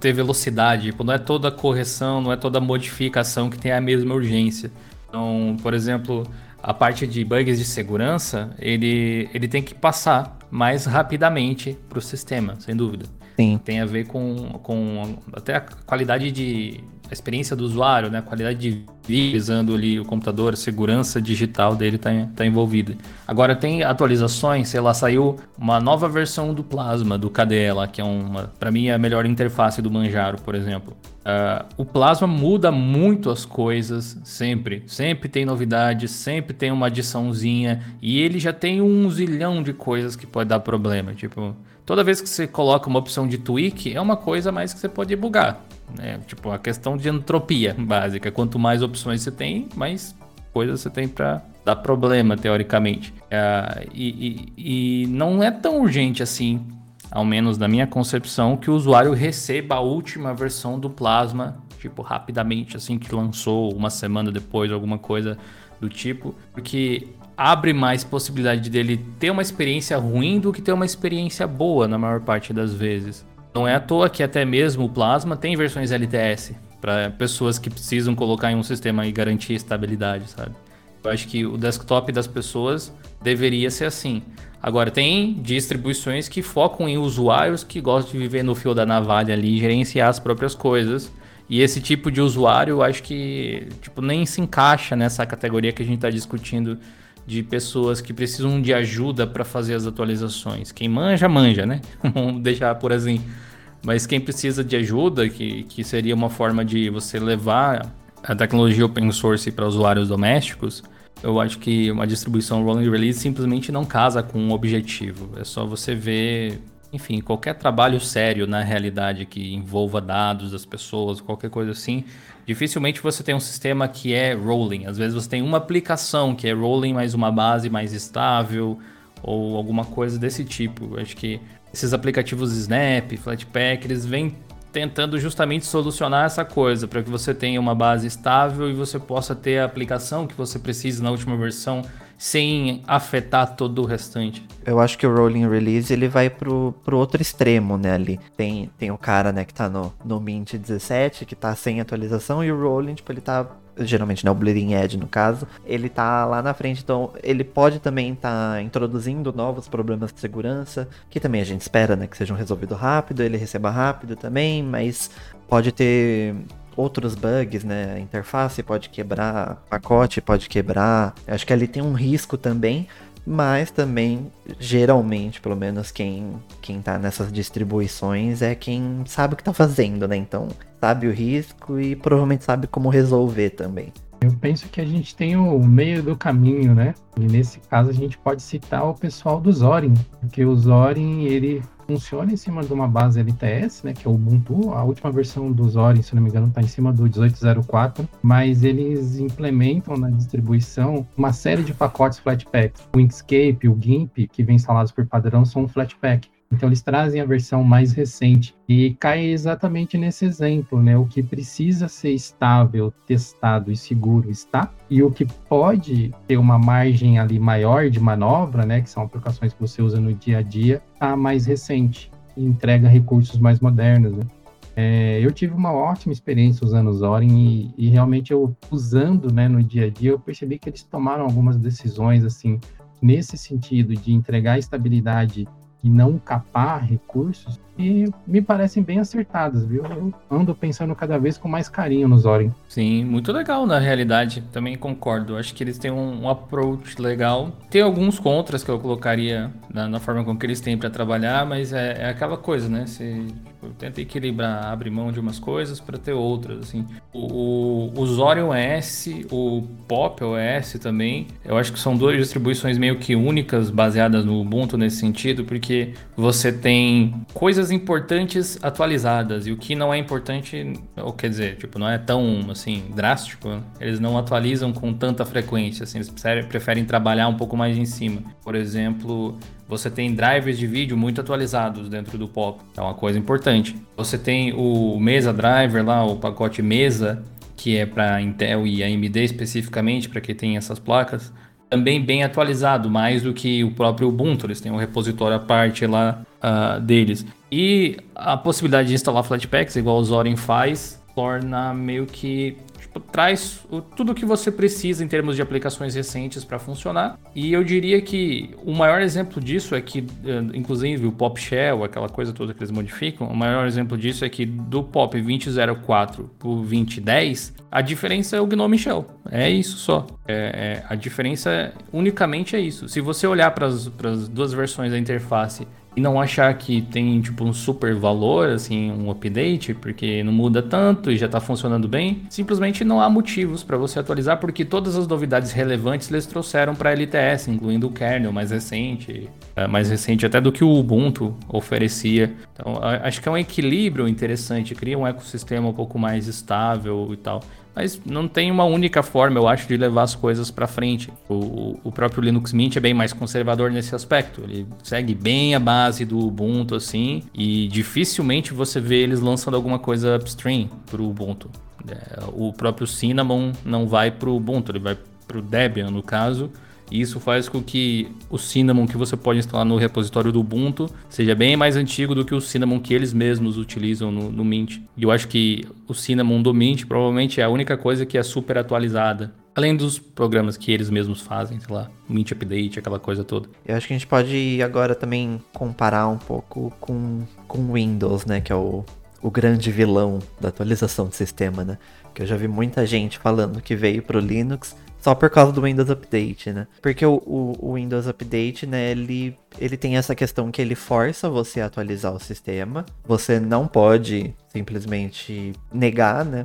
ter velocidade. Tipo, não é toda correção, não é toda modificação que tem a mesma urgência. Então, por exemplo, a parte de bugs de segurança, ele, ele tem que passar mais rapidamente para o sistema, sem dúvida. Sim. Tem a ver com, com até a qualidade de a experiência do usuário, né? A qualidade de vida usando ali o computador, a segurança digital dele está tá envolvida. Agora tem atualizações, sei lá, saiu uma nova versão do Plasma, do KDE lá, que é uma, para mim é a melhor interface do Manjaro, por exemplo. Uh, o Plasma muda muito as coisas sempre. Sempre tem novidades, sempre tem uma adiçãozinha. E ele já tem um zilhão de coisas que pode dar problema. Tipo, toda vez que você coloca uma opção de tweak, é uma coisa mais que você pode bugar. Né? Tipo, a questão de entropia básica. Quanto mais opções você tem, mais coisas você tem para dar problema, teoricamente. Uh, e, e, e não é tão urgente assim ao menos na minha concepção, que o usuário receba a última versão do Plasma, tipo, rapidamente, assim que lançou, uma semana depois, alguma coisa do tipo, porque abre mais possibilidade dele ter uma experiência ruim do que ter uma experiência boa na maior parte das vezes. Não é à toa que até mesmo o Plasma tem versões LTS para pessoas que precisam colocar em um sistema e garantir estabilidade, sabe? Eu acho que o desktop das pessoas deveria ser assim. Agora, tem distribuições que focam em usuários que gostam de viver no fio da navalha ali e gerenciar as próprias coisas. E esse tipo de usuário, eu acho que tipo, nem se encaixa nessa categoria que a gente está discutindo de pessoas que precisam de ajuda para fazer as atualizações. Quem manja, manja, né? Vamos deixar por assim. Mas quem precisa de ajuda, que, que seria uma forma de você levar a tecnologia open source para usuários domésticos, eu acho que uma distribuição rolling release simplesmente não casa com um objetivo. É só você ver, enfim, qualquer trabalho sério na realidade que envolva dados das pessoas, qualquer coisa assim. Dificilmente você tem um sistema que é rolling. Às vezes você tem uma aplicação que é rolling, mais uma base mais estável ou alguma coisa desse tipo. Eu acho que esses aplicativos Snap, Flatpak, eles vêm tentando justamente solucionar essa coisa, para que você tenha uma base estável e você possa ter a aplicação que você precisa na última versão sem afetar todo o restante. Eu acho que o rolling release ele vai pro, pro outro extremo, né, ali. Tem, tem o cara, né, que tá no, no Mint 17, que tá sem atualização, e o rolling, tipo, ele tá geralmente né, o Bleeding Edge no caso, ele tá lá na frente, então ele pode também estar tá introduzindo novos problemas de segurança, que também a gente espera, né, que sejam resolvidos rápido, ele receba rápido também, mas pode ter outros bugs, né? A interface pode quebrar, pacote pode quebrar. Acho que ali tem um risco também, mas também geralmente, pelo menos quem quem tá nessas distribuições é quem sabe o que tá fazendo, né? Então, sabe o risco e provavelmente sabe como resolver também. Eu penso que a gente tem o meio do caminho, né? E nesse caso a gente pode citar o pessoal do Zorin, porque o Zorin ele funciona em cima de uma base LTS, né, que é o Ubuntu. A última versão do Zorin, se não me engano, está em cima do 18.04, mas eles implementam na distribuição uma série de pacotes Flatpak. O Inkscape, o GIMP, que vem instalados por padrão, são um Flatpak. Então eles trazem a versão mais recente e cai exatamente nesse exemplo, né? O que precisa ser estável, testado e seguro está, e o que pode ter uma margem ali maior de manobra, né? Que são aplicações que você usa no dia a dia, está mais recente e entrega recursos mais modernos. Né? É, eu tive uma ótima experiência usando o Zorin e, e, realmente eu usando, né, no dia a dia, eu percebi que eles tomaram algumas decisões assim nesse sentido de entregar estabilidade e não capar recursos e me parecem bem acertadas, viu? Eu ando pensando cada vez com mais carinho nos Zorin. Sim, muito legal na realidade, também concordo. Acho que eles têm um, um approach legal. Tem alguns contras que eu colocaria na, na forma com que eles têm para trabalhar, mas é, é, aquela coisa, né? Tipo, tenta equilibrar, abre mão de umas coisas para ter outras, assim. O, o, o OS, o Pop OS também, eu acho que são duas distribuições meio que únicas baseadas no Ubuntu nesse sentido, porque você tem coisas coisas importantes atualizadas e o que não é importante, ou quer dizer, tipo, não é tão assim drástico, eles não atualizam com tanta frequência, assim, eles preferem trabalhar um pouco mais em cima. Por exemplo, você tem drivers de vídeo muito atualizados dentro do POP, é uma coisa importante. Você tem o Mesa Driver lá, o pacote Mesa, que é para Intel e AMD especificamente, para quem tem essas placas também bem atualizado, mais do que o próprio Ubuntu. Eles têm um repositório à parte lá uh, deles. E a possibilidade de instalar Flatpaks, igual o Zorin faz, torna meio que tipo, traz o, tudo o que você precisa em termos de aplicações recentes para funcionar. E eu diria que o maior exemplo disso é que, eh, inclusive o Pop Shell, aquela coisa toda que eles modificam, o maior exemplo disso é que do Pop 2004 para o 2010, a diferença é o Gnome Shell. É isso só. É, é, a diferença unicamente é isso. Se você olhar para as duas versões da interface e não achar que tem tipo um super valor, assim, um update, porque não muda tanto e já está funcionando bem, simplesmente não há motivos para você atualizar, porque todas as novidades relevantes eles trouxeram para LTS, incluindo o kernel mais recente, é, mais recente até do que o Ubuntu oferecia. Então, acho que é um equilíbrio interessante, cria um ecossistema um pouco mais estável e tal mas não tem uma única forma, eu acho, de levar as coisas para frente. O, o, próprio Linux Mint é bem mais conservador nesse aspecto. Ele segue bem a base do Ubuntu, assim, e dificilmente você vê eles lançando alguma coisa upstream para o Ubuntu. É, o próprio Cinnamon não vai para o Ubuntu, ele vai para o Debian, no caso, e isso faz com que o Cinnamon que você pode instalar no repositório do Ubuntu seja bem mais antigo do que o Cinnamon que eles mesmos utilizam no, no Mint. E eu acho que o Cinnamon do Mint provavelmente é a única coisa que é super atualizada. Além dos programas que eles mesmos fazem, sei lá, Mint Update, aquela coisa toda. Eu acho que a gente pode agora também comparar um pouco com, com Windows, né? Que é o, o grande vilão da atualização do sistema, né? Que eu já vi muita gente falando que veio pro Linux só por causa do Windows Update, né? Porque o, o, o, Windows Update, né, ele, ele tem essa questão que ele força você a atualizar o sistema. Você não pode simplesmente negar, né?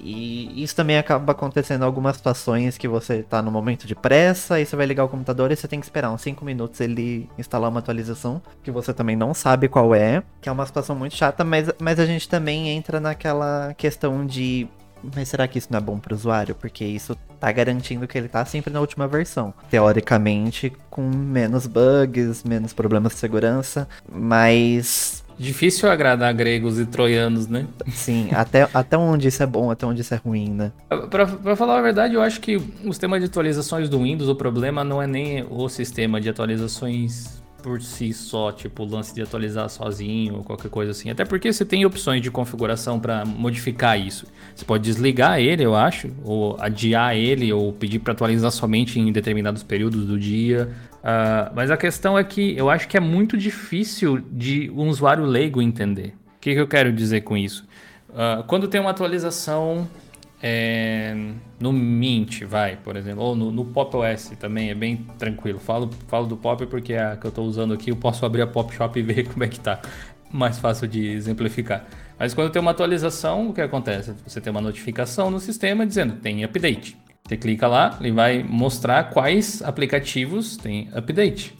E isso também acaba acontecendo em algumas situações que você tá no momento de pressa, e você vai ligar o computador e você tem que esperar uns 5 minutos ele instalar uma atualização, que você também não sabe qual é, que é uma situação muito chata, mas, mas a gente também entra naquela questão de mas será que isso não é bom para o usuário? Porque isso tá garantindo que ele tá sempre na última versão. Teoricamente, com menos bugs, menos problemas de segurança, mas. Difícil agradar gregos e troianos, né? Sim, até, até onde isso é bom, até onde isso é ruim, né? Pra, pra falar a verdade, eu acho que o sistema de atualizações do Windows, o problema não é nem o sistema de atualizações por si só, tipo, o lance de atualizar sozinho ou qualquer coisa assim. Até porque você tem opções de configuração para modificar isso. Você pode desligar ele, eu acho, ou adiar ele, ou pedir para atualizar somente em determinados períodos do dia. Uh, mas a questão é que eu acho que é muito difícil de um usuário leigo entender. O que, que eu quero dizer com isso? Uh, quando tem uma atualização é, no Mint, vai, por exemplo, ou no, no, Pop OS também, é bem tranquilo. Falo, falo do Pop porque é a que eu estou usando aqui, eu posso abrir a Pop Shop e ver como é que tá. Mais fácil de exemplificar. Mas quando tem uma atualização, o que acontece? Você tem uma notificação no sistema dizendo tem update. Você clica lá, ele vai mostrar quais aplicativos tem update.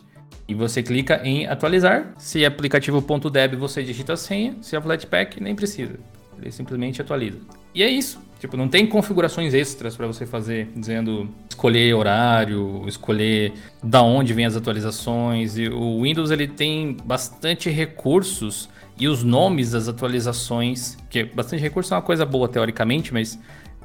E você clica em atualizar. Se aplicativo.deb, você digita a senha. Se é Flatpak, nem precisa. Ele simplesmente atualiza. E é isso. Tipo, não tem configurações extras para você fazer, dizendo escolher horário, escolher da onde vem as atualizações. E o Windows ele tem bastante recursos e os nomes das atualizações, que bastante recurso é uma coisa boa teoricamente, mas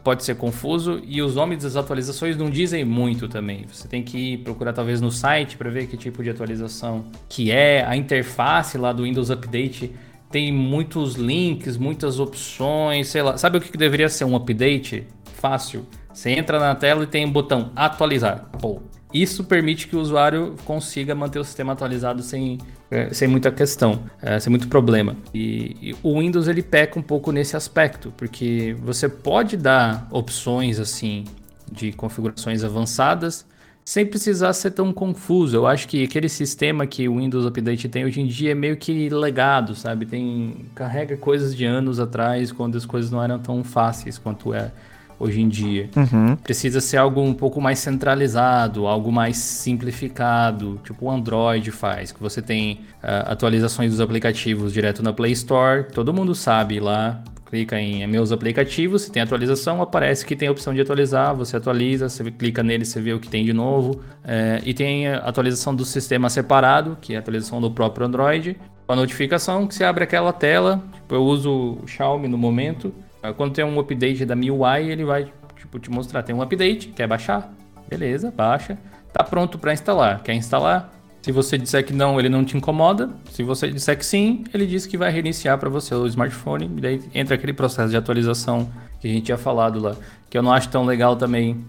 pode ser confuso e os nomes das atualizações não dizem muito também. Você tem que procurar talvez no site para ver que tipo de atualização que é, a interface lá do Windows Update tem muitos links, muitas opções, sei lá. Sabe o que deveria ser um update fácil? Você entra na tela e tem um botão atualizar. Pô, isso permite que o usuário consiga manter o sistema atualizado sem, é, sem muita questão, é, sem muito problema. E, e, o Windows ele peca um pouco nesse aspecto, porque você pode dar opções assim de configurações avançadas, sem precisar ser tão confuso. Eu acho que aquele sistema que o Windows Update tem hoje em dia é meio que legado, sabe? Tem carrega coisas de anos atrás, quando as coisas não eram tão fáceis quanto é hoje em dia. Uhum. Precisa ser algo um pouco mais centralizado, algo mais simplificado, tipo o Android faz, que você tem uh, atualizações dos aplicativos direto na Play Store, todo mundo sabe lá clica em meus aplicativos, se tem atualização, aparece que tem a opção de atualizar, você atualiza, você clica nele, você vê o que tem de novo. É, e tem atualização do sistema separado, que é a atualização do próprio Android. A notificação que você abre aquela tela, tipo, eu uso o Xiaomi no momento. Quando tem um update da MIUI, ele vai tipo, te mostrar, tem um update, quer baixar? Beleza, baixa. Tá pronto para instalar. Quer instalar? Se você disser que não, ele não te incomoda. Se você disser que sim, ele diz que vai reiniciar para você o smartphone. E daí entra aquele processo de atualização que a gente tinha falado lá. Que eu não acho tão legal também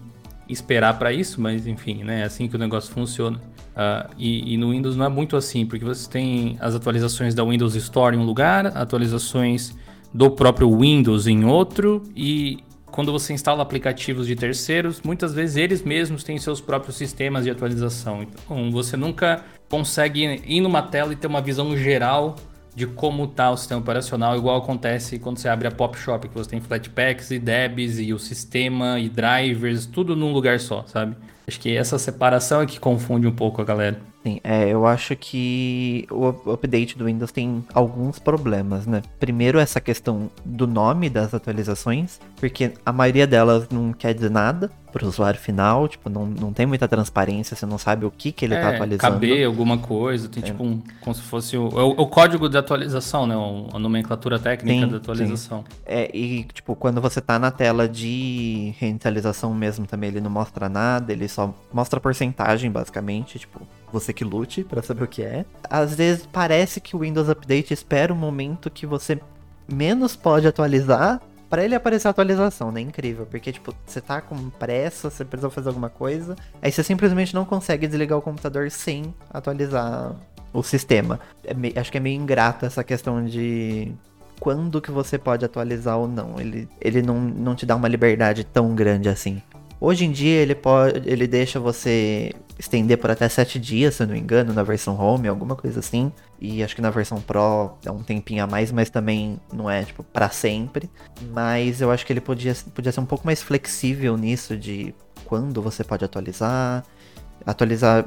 esperar para isso, mas enfim, né? É assim que o negócio funciona. Uh, e, e, no Windows não é muito assim, porque você tem as atualizações da Windows Store em um lugar, atualizações do próprio Windows em outro, e quando você instala aplicativos de terceiros, muitas vezes eles mesmos têm seus próprios sistemas de atualização. Então você nunca consegue ir numa tela e ter uma visão geral de como está o sistema operacional, igual acontece quando você abre a Pop Shop, que você tem Flatpaks e Debs e o sistema e drivers, tudo num lugar só, sabe? Acho que essa separação é que confunde um pouco a galera. Sim, é, eu acho que o update do Windows tem alguns problemas, né? Primeiro, essa questão do nome das atualizações, porque a maioria delas não quer dizer nada para o usuário final, tipo, não, não tem muita transparência, você não sabe o que, que ele está é, atualizando. Caber alguma coisa, tem é. tipo um, como se fosse o, o, o, código de atualização, né? A nomenclatura técnica sim, da atualização. Sim. É, e tipo, quando você tá na tela de reinicialização mesmo também, ele não mostra nada, ele só mostra a porcentagem, basicamente, tipo, você que lute para saber o que é. Às vezes parece que o Windows Update espera o um momento que você menos pode atualizar para ele aparecer a atualização, né? Incrível, porque tipo, você tá com pressa, você precisa fazer alguma coisa, aí você simplesmente não consegue desligar o computador sem atualizar o sistema. É acho que é meio ingrato essa questão de quando que você pode atualizar ou não. Ele, ele não, não te dá uma liberdade tão grande assim. Hoje em dia ele pode, ele deixa você estender por até 7 dias, se eu não me engano, na versão home, alguma coisa assim. E acho que na versão Pro é um tempinho a mais, mas também não é, tipo, para sempre. Mas eu acho que ele podia, podia ser um pouco mais flexível nisso de quando você pode atualizar. Atualizar,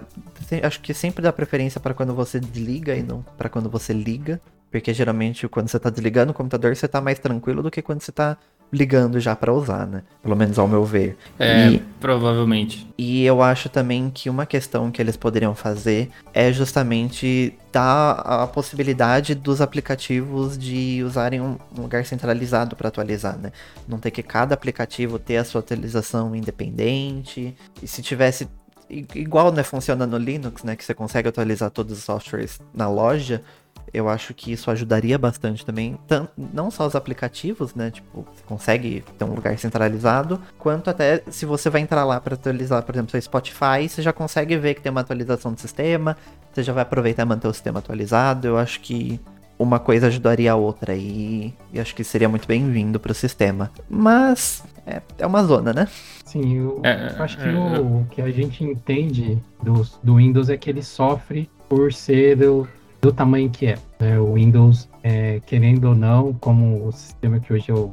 acho que sempre dá preferência para quando você desliga e não para quando você liga. Porque geralmente quando você tá desligando o computador, você tá mais tranquilo do que quando você tá ligando já para usar, né? Pelo menos ao meu ver. É, e, provavelmente. E eu acho também que uma questão que eles poderiam fazer é justamente dar a possibilidade dos aplicativos de usarem um lugar centralizado para atualizar, né? Não ter que cada aplicativo ter a sua atualização independente. E se tivesse igual, né, funciona no Linux, né, que você consegue atualizar todos os softwares na loja, eu acho que isso ajudaria bastante também, não só os aplicativos, né? Tipo, você consegue ter um lugar centralizado, quanto até se você vai entrar lá para atualizar, por exemplo, seu Spotify, você já consegue ver que tem uma atualização do sistema, você já vai aproveitar e manter o sistema atualizado. Eu acho que uma coisa ajudaria a outra e, e acho que seria muito bem-vindo para o sistema. Mas é, é uma zona, né? Sim, eu, é, acho que é, o, o, que a gente entende do, do Windows é que ele sofre por ser o, do tamanho que é. Né? O Windows, é, querendo ou não, como o sistema que hoje é o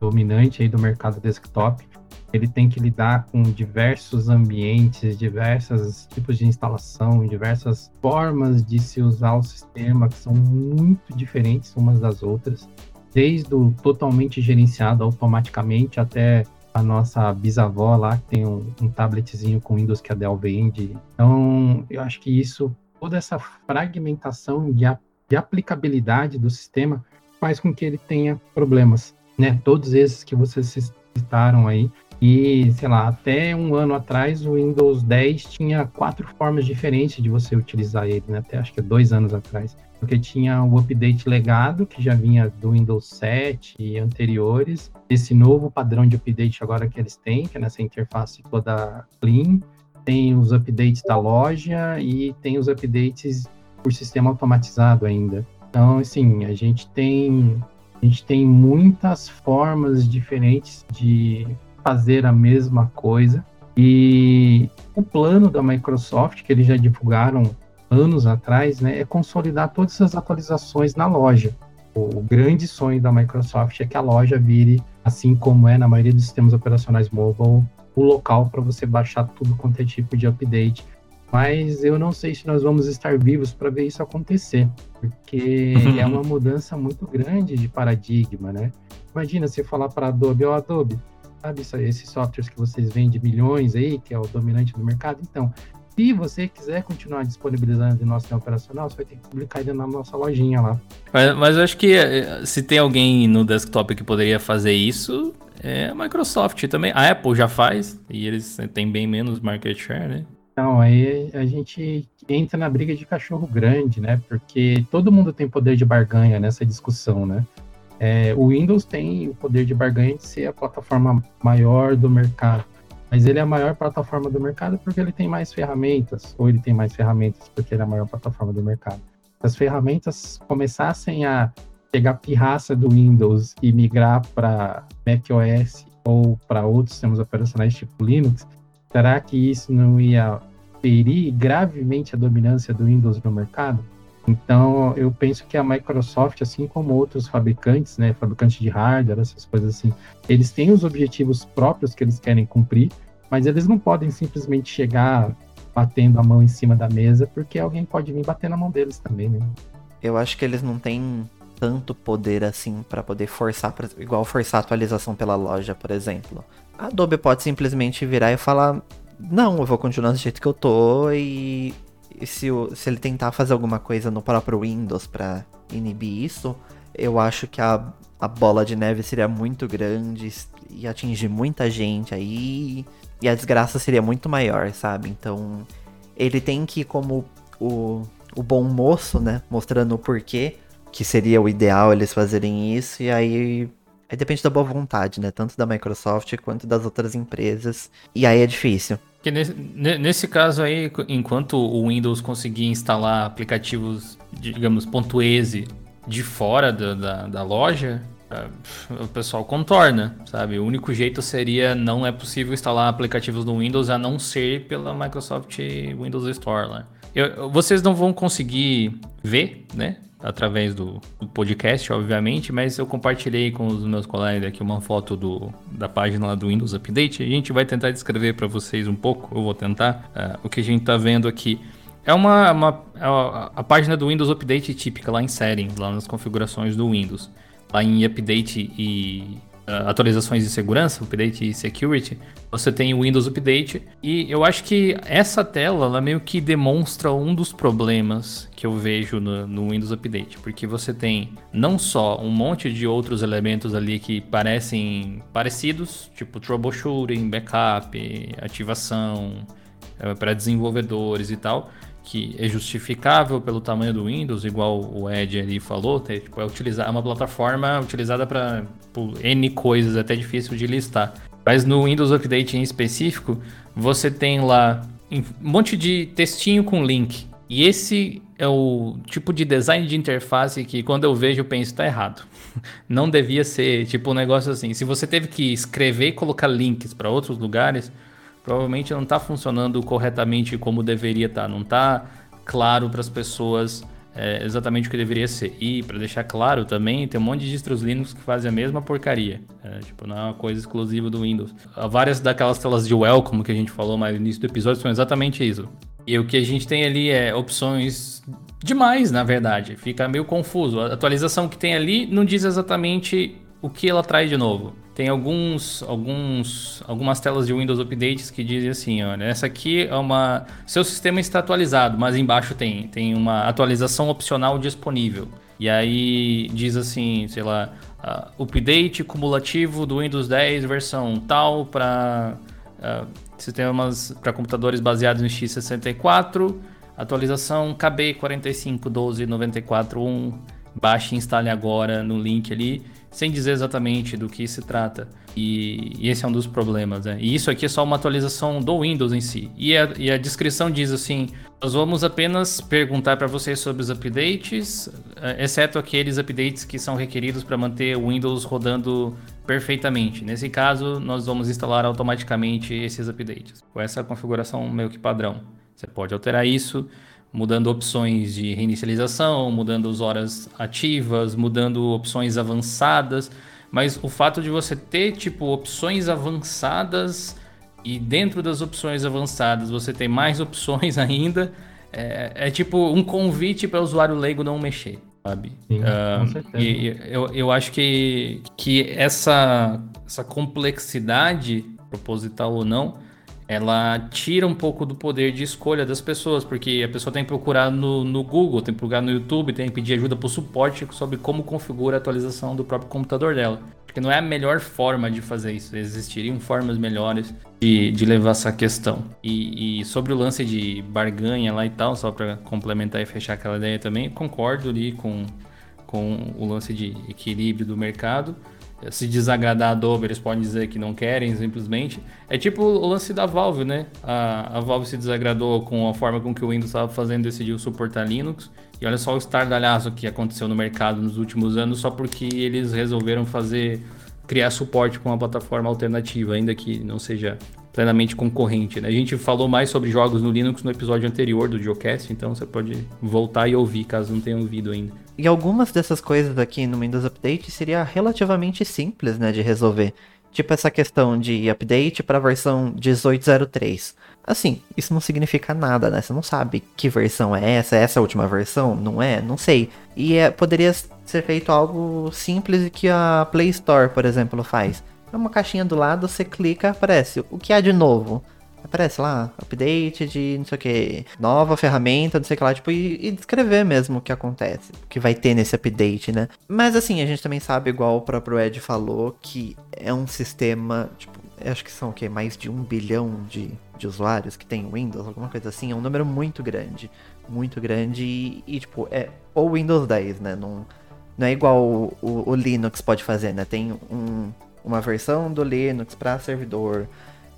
dominante aí do mercado desktop, ele tem que lidar com diversos ambientes, diversos tipos de instalação, diversas formas de se usar o sistema que são muito diferentes umas das outras, desde o totalmente gerenciado automaticamente até a nossa bisavó lá, que tem um, um tabletzinho com Windows que a Dell vende. Então, eu acho que isso toda essa fragmentação de, a, de aplicabilidade do sistema faz com que ele tenha problemas, né? Todos esses que vocês citaram aí. E, sei lá, até um ano atrás o Windows 10 tinha quatro formas diferentes de você utilizar ele, né? Até acho que dois anos atrás. Porque tinha o update legado, que já vinha do Windows 7 e anteriores, esse novo padrão de update agora que eles têm, que é nessa interface toda clean tem os updates da loja e tem os updates por sistema automatizado ainda. Então, assim, a gente tem a gente tem muitas formas diferentes de fazer a mesma coisa. E o plano da Microsoft, que eles já divulgaram anos atrás, né, é consolidar todas essas atualizações na loja. O, grande sonho da Microsoft é que a loja vire, assim como é na maioria dos sistemas operacionais mobile, o local para você baixar tudo quanto é tipo de update. Mas eu não sei se nós vamos estar vivos para ver isso acontecer, porque uhum. é uma mudança muito grande de paradigma, né? Imagina você falar para Adobe, ó oh, Adobe, sabe esses softwares que vocês vendem milhões aí, que é o dominante do mercado? Então, se você quiser continuar disponibilizando de nosso sistema operacional, você vai ter que publicar ele na nossa lojinha lá. Mas, mas eu acho que eh, se tem alguém no desktop que poderia fazer isso, é a Microsoft também. A Apple já faz, e eles têm bem menos market share, né? Então, aí a gente entra na briga de cachorro grande, né? Porque todo mundo tem poder de barganha nessa discussão, né? É, o Windows tem o poder de barganha de ser a plataforma maior do mercado, mas ele é a maior plataforma do mercado porque ele tem mais ferramentas, ou ele tem mais ferramentas porque ele é a maior plataforma do mercado. Se as ferramentas começassem a pegar pirraça do Windows e migrar para macOS ou para outros sistemas operacionais tipo Linux, será que isso não ia ferir gravemente a dominância do Windows no mercado? Então, eu penso que a Microsoft, assim como outros fabricantes, né, fabricantes de hardware, essas coisas assim, eles têm os objetivos próprios que eles querem cumprir, mas eles não podem simplesmente chegar batendo a mão em cima da mesa, porque alguém pode vir bater na mão deles também, né? Eu acho que eles não têm tanto poder assim para poder forçar, pra, igual forçar a atualização pela loja, por exemplo. A Adobe pode simplesmente virar e falar: Não, eu vou continuar do jeito que eu tô e e se, se ele tentar fazer alguma coisa no próprio Windows para inibir isso, eu acho que a, a bola de neve seria muito grande e atingir muita gente aí. E a desgraça seria muito maior, sabe? Então, ele tem que como o, o bom moço, né? Mostrando o porquê que seria o ideal eles fazerem isso. E aí Aí depende da boa vontade, né? Tanto da Microsoft quanto das outras empresas. E aí é difícil. Que nesse, nesse caso aí, enquanto o Windows conseguir instalar aplicativos, digamos, .exe de fora da, da, da loja, é, o pessoal contorna, sabe? O único jeito seria não é possível instalar aplicativos no Windows a não ser pela Microsoft Windows Store lá. Vocês não vão conseguir ver, né? Através do, do, podcast, obviamente, mas eu compartilhei com os meus colegas aqui uma foto do, da página lá do Windows Update. A gente vai tentar descrever para vocês um pouco, eu vou tentar, uh, o que a gente está vendo aqui. É uma, uma a, a, página do Windows Update típica lá em Settings, lá nas configurações do Windows. Lá em Update e atualizações de segurança, Update e Security, você tem o Windows Update. E eu acho que essa tela, ela meio que demonstra um dos problemas que eu vejo no, no Windows Update. Porque você tem não só um monte de outros elementos ali que parecem parecidos, tipo troubleshooting, backup, ativação, é, para desenvolvedores e tal, que é justificável pelo tamanho do Windows, igual o Ed ali falou, ter, tipo, é utilizar é uma plataforma utilizada para N coisas, até difícil de listar. Mas no Windows Update em específico, você tem lá um monte de textinho com link. E esse é o tipo de design de interface que quando eu vejo eu penso, está errado. Não devia ser tipo um negócio assim. Se você teve que escrever e colocar links para outros lugares, provavelmente não está funcionando corretamente como deveria estar. Tá. Não está claro para as pessoas é, exatamente o que deveria ser. E, para deixar claro também, tem um monte de distros Linux que fazem a mesma porcaria. É, tipo, não é uma coisa exclusiva do Windows. Várias daquelas telas de welcome que a gente falou mais no início do episódio são exatamente isso. E o que a gente tem ali é opções demais, na verdade. Fica meio confuso. A atualização que tem ali não diz exatamente o que ela traz de novo. Tem alguns, alguns, algumas telas de Windows Updates que dizem assim, olha, essa aqui é uma, seu sistema está atualizado, mas embaixo tem, tem uma atualização opcional disponível. E aí diz assim, sei lá, uh, update cumulativo do Windows 10 versão tal para uh, sistemas para computadores baseados no x64, atualização KB 451294.1, baixe e instale agora no link ali sem dizer exatamente do que se trata. E, e, esse é um dos problemas, né? E isso aqui é só uma atualização do Windows em si. E a, e a descrição diz assim: nós vamos apenas perguntar para vocês sobre os updates, eh, exceto aqueles updates que são requeridos para manter o Windows rodando perfeitamente. Nesse caso, nós vamos instalar automaticamente esses updates, com essa configuração meio que padrão. Você pode alterar isso mudando opções de reinicialização, mudando as horas ativas, mudando opções avançadas, mas o fato de você ter tipo opções avançadas e dentro das opções avançadas você tem mais opções ainda, é, é tipo um convite para o usuário leigo não mexer, sabe? Sim, uh, e eu, eu acho que, que essa, essa complexidade, proposital ou não, ela tira um pouco do poder de escolha das pessoas, porque a pessoa tem que procurar no, no Google, tem que procurar no YouTube, tem que pedir ajuda para o suporte sobre como configura a atualização do próprio computador dela. Porque não é a melhor forma de fazer isso. Existiriam formas melhores de, de levar essa questão. E, e sobre o lance de barganha lá e tal, só para complementar e fechar aquela ideia também, concordo ali com, com o lance de equilíbrio do mercado se desagradar a Adobe, eles podem dizer que não querem, simplesmente. É tipo o lance da Valve, né? A, a Valve se desagradou com a forma com que o Windows estava fazendo, decidiu suportar Linux. E olha só o estardalhaço que aconteceu no mercado nos últimos anos, só porque eles resolveram fazer criar suporte com uma plataforma alternativa, ainda que não seja plenamente concorrente. Né? A gente falou mais sobre jogos no Linux no episódio anterior do Geocast, então você pode voltar e ouvir caso não tenha ouvido ainda. E algumas dessas coisas aqui no Windows Update seria relativamente simples né, de resolver. Tipo essa questão de update para a versão 1803. Assim, isso não significa nada, né? Você não sabe que versão é essa, é essa a última versão? Não é? Não sei. E é, poderia ser feito algo simples que a Play Store, por exemplo, faz. Uma caixinha do lado, você clica, aparece o que há de novo. Aparece lá, update de não sei o que, nova ferramenta, não sei o que lá, tipo, e, e, descrever mesmo o que acontece, o que vai ter nesse update, né? Mas assim, a gente também sabe, igual o próprio Ed falou, que é um sistema, tipo, acho que são o quê? Mais de um bilhão de, de usuários que tem Windows, alguma coisa assim, é um número muito grande. Muito grande e, e tipo, é o Windows 10, né? Não, não é igual o, o, o Linux pode fazer, né? Tem um, uma versão do Linux para servidor.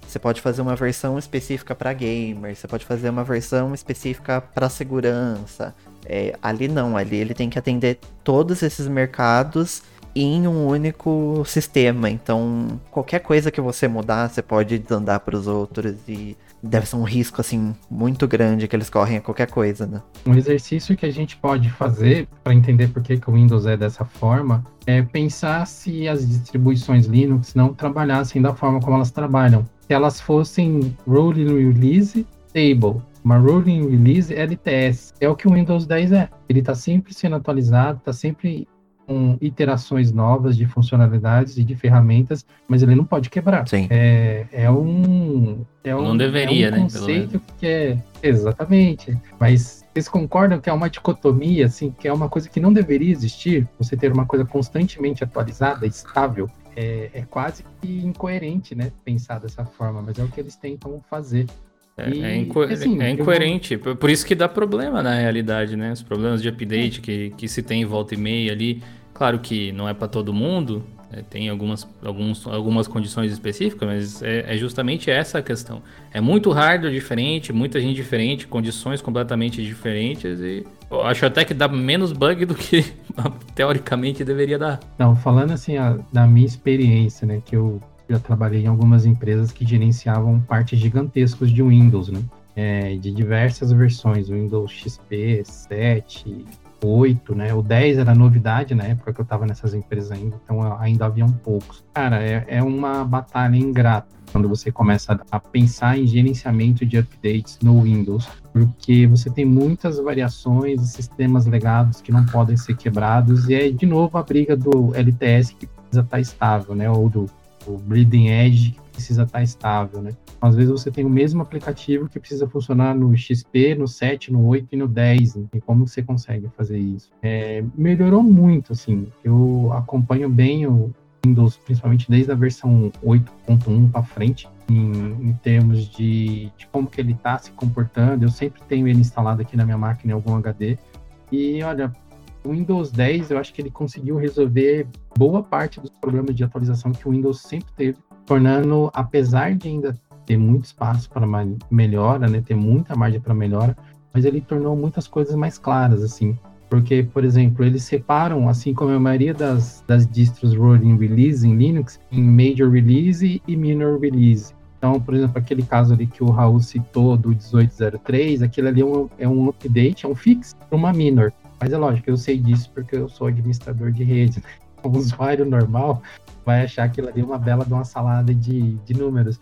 Você pode fazer uma versão específica para gamer, você pode fazer uma versão específica para segurança. É, ali não, ali ele tem que atender todos esses mercados em um único sistema. Então, qualquer coisa que você mudar, você pode desandar para os outros e deve ser um risco assim muito grande que eles correm a qualquer coisa, né? Um exercício que a gente pode fazer para entender por que, que o Windows é dessa forma é pensar se as distribuições Linux não trabalhassem da forma como elas trabalham. Se elas fossem rolling release stable, uma rolling release LTS, é o que o Windows 10 é. Ele está sempre sendo atualizado, está sempre com iterações novas de funcionalidades e de ferramentas, mas ele não pode quebrar. Sim. É, é um. É um, não deveria, é um né? conceito que é. Exatamente. Mas vocês concordam que é uma dicotomia, assim, que é uma coisa que não deveria existir? Você ter uma coisa constantemente atualizada, estável? É, é quase que incoerente, né? Pensar dessa forma, mas é o que eles tentam fazer. É, e, é, inco assim, é incoerente, eu... por isso que dá problema na realidade, né? Os problemas de update que, que se tem em volta e meia ali. Claro que não é para todo mundo, é, tem algumas, alguns, algumas condições específicas, mas é, é, justamente essa a questão. É muito hardware diferente, muita gente diferente, condições completamente diferentes e eu acho até que dá menos bug do que teoricamente deveria dar. Não, falando assim a, da minha experiência, né, que eu já trabalhei em algumas empresas que gerenciavam partes gigantescas de Windows, né? É, de diversas versões, Windows XP, 7, 8, né? O 10 era novidade na época que eu estava nessas empresas ainda, então ainda haviam poucos. Cara, é, é uma batalha ingrata quando você começa a pensar em gerenciamento de updates no Windows, porque você tem muitas variações e sistemas legados que não podem ser quebrados, e é de novo a briga do LTS que precisa estar estável, né? Ou do o bleeding edge que precisa estar estável, né? Às vezes você tem o mesmo aplicativo que precisa funcionar no XP, no 7, no 8 e no 10. Né? E como você consegue fazer isso? É, melhorou muito, assim. Eu acompanho bem o Windows, principalmente desde a versão 8.1 para frente, em, em, termos de, de como que ele está se comportando. Eu sempre tenho ele instalado aqui na minha máquina em algum HD. E olha, o Windows 10, eu acho que ele conseguiu resolver boa parte dos problemas de atualização que o Windows sempre teve, tornando, apesar de ainda ter muito espaço para melhora, né, ter muita margem para melhora, mas ele tornou muitas coisas mais claras, assim. Porque, por exemplo, eles separam, assim como a maioria das, das distros rolling release em Linux, em major release e minor release. Então, por exemplo, aquele caso ali que o Raul citou do 1803, aquele ali é um, é um update, é um fix para uma minor. Mas é lógico, eu sei disso porque eu sou administrador de rede. Né? O usuário normal vai achar aquilo ali uma bela de uma salada de, de números.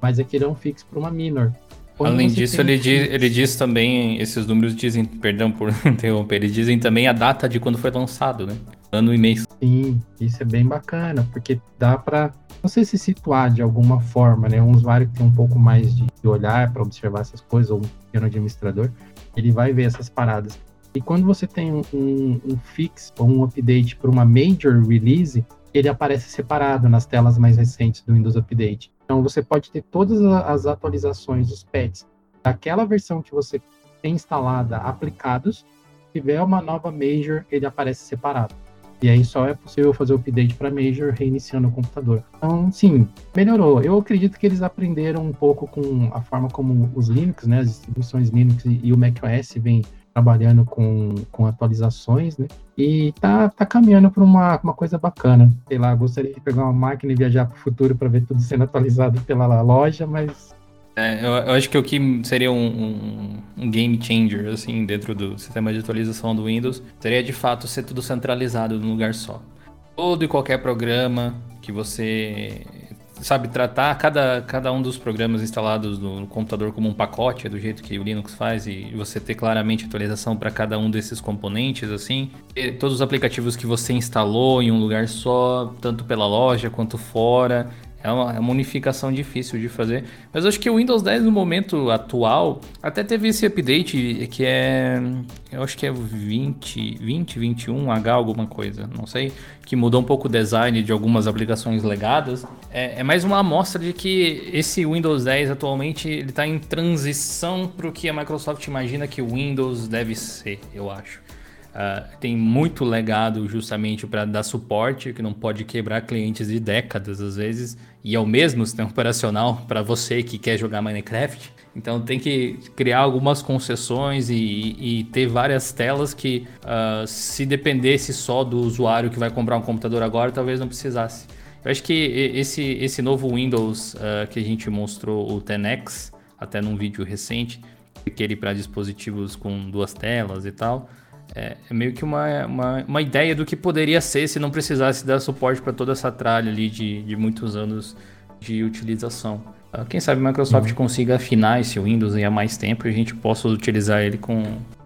Mas aquilo é um fixo para uma minor. Quando Além disso, ele, diz, ele diz também, esses números dizem, perdão por interromper, eles dizem também a data de quando foi lançado, né? Ano e mês. Sim, isso é bem bacana, porque dá para você se situar de alguma forma, né? Um usuário que tem um pouco mais de olhar para observar essas coisas, ou um pequeno administrador, ele vai ver essas paradas. E quando você tem um, um, fix ou um update para uma major release, ele aparece separado nas telas mais recentes do Windows Update. Então você pode ter todas as atualizações, os patches daquela versão que você tem instalada aplicados. Se tiver uma nova Major, ele aparece separado. E aí só é possível fazer o update para Major reiniciando o computador. Então, sim, melhorou. Eu acredito que eles aprenderam um pouco com a forma como os Linux, né, as distribuições Linux e o macOS vêm trabalhando com, com atualizações, né? E tá, tá caminhando para uma, uma coisa bacana. Sei lá, gostaria de pegar uma máquina e viajar para o futuro para ver tudo sendo atualizado pela loja, mas é, eu, eu, acho que o que seria um, um, um, game changer, assim, dentro do sistema de atualização do Windows, seria de fato ser tudo centralizado num lugar só. Todo e qualquer programa que você sabe tratar cada, cada um dos programas instalados no, computador como um pacote, é do jeito que o Linux faz, e você ter claramente atualização para cada um desses componentes, assim. E todos os aplicativos que você instalou em um lugar só, tanto pela loja quanto fora, é uma, é uma unificação difícil de fazer. Mas eu acho que o Windows 10 no momento atual até teve esse update que é. Eu acho que é 20, 20, 21, H alguma coisa, não sei. Que mudou um pouco o design de algumas aplicações legadas. É, é mais uma amostra de que esse Windows 10 atualmente ele está em transição para o que a Microsoft imagina que o Windows deve ser, eu acho. Uh, tem muito legado justamente para dar suporte, que não pode quebrar clientes de décadas às vezes, e é o mesmo sistema operacional para você que quer jogar Minecraft. Então tem que criar algumas concessões e, e ter várias telas que, uh, se dependesse só do usuário que vai comprar um computador agora, talvez não precisasse. Eu acho que esse, esse novo Windows uh, que a gente mostrou, o 10X, até num vídeo recente, aquele para dispositivos com duas telas e tal, é, é, meio que uma, uma, uma, ideia do que poderia ser se não precisasse dar suporte para toda essa tralha ali de, de muitos anos de utilização. Ah, quem sabe a Microsoft uhum. consiga afinar esse Windows há mais tempo e a gente possa utilizar ele com,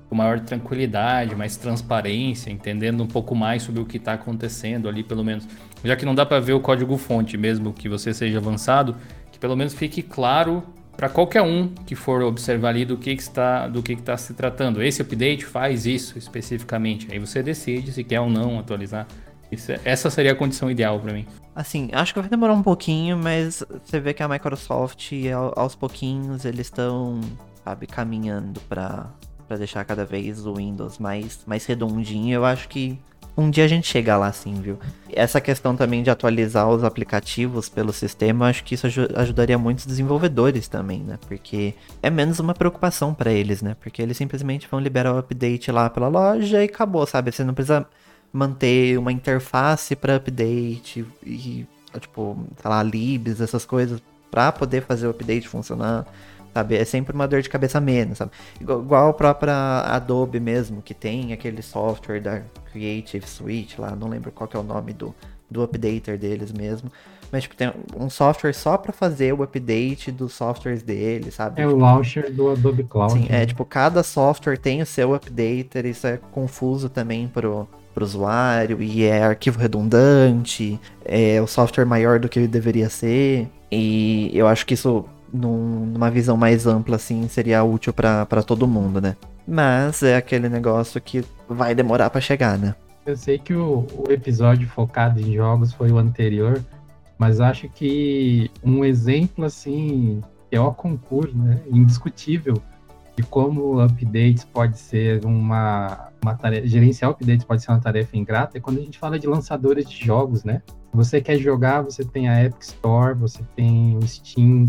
com maior tranquilidade, mais transparência, entendendo um pouco mais sobre o que está acontecendo ali, pelo menos. Já que não dá para ver o código-fonte, mesmo que você seja avançado, que pelo menos fique claro para qualquer um que for observar ali do que, que está do que está se tratando. Esse update faz isso especificamente. Aí você decide se quer ou não atualizar. Isso, é, essa seria a condição ideal para mim. Assim, acho que vai demorar um pouquinho, mas você vê que a Microsoft, aos pouquinhos, eles estão, sabe, caminhando para deixar cada vez o Windows mais, mais redondinho. Eu acho que um dia a gente chega lá sim, viu? Essa questão também de atualizar os aplicativos pelo sistema, acho que isso ajudaria muitos desenvolvedores também, né? Porque é menos uma preocupação para eles, né? Porque eles simplesmente vão liberar o update lá pela loja e acabou, sabe? Você não precisa manter uma interface para update e, tipo, sei lá, libs, essas coisas, para poder fazer o update funcionar sabe? É sempre uma dor de cabeça menos, sabe? Igual a própria Adobe mesmo, que tem aquele software da Creative Suite lá, não lembro qual é o nome do, do updater deles mesmo. Mas, tipo, tem um software só para fazer o update dos softwares deles, sabe? É tipo, o launcher do Adobe Cloud. Sim, né? é tipo, cada software tem o seu updater, isso é confuso também pro, pro usuário, e é arquivo redundante, é o software maior do que ele deveria ser. E eu acho que isso num, numa visão mais ampla, assim, seria útil para todo mundo, né? Mas é aquele negócio que vai demorar para chegar, né? Eu sei que o, o, episódio focado em jogos foi o anterior, mas acho que um exemplo, assim, é o concurso, né? Indiscutível de como updates pode ser uma, uma tarefa, gerenciar updates pode ser uma tarefa ingrata, é quando a gente fala de lançadores de jogos, né? Você quer jogar, você tem a Epic Store, você tem o Steam,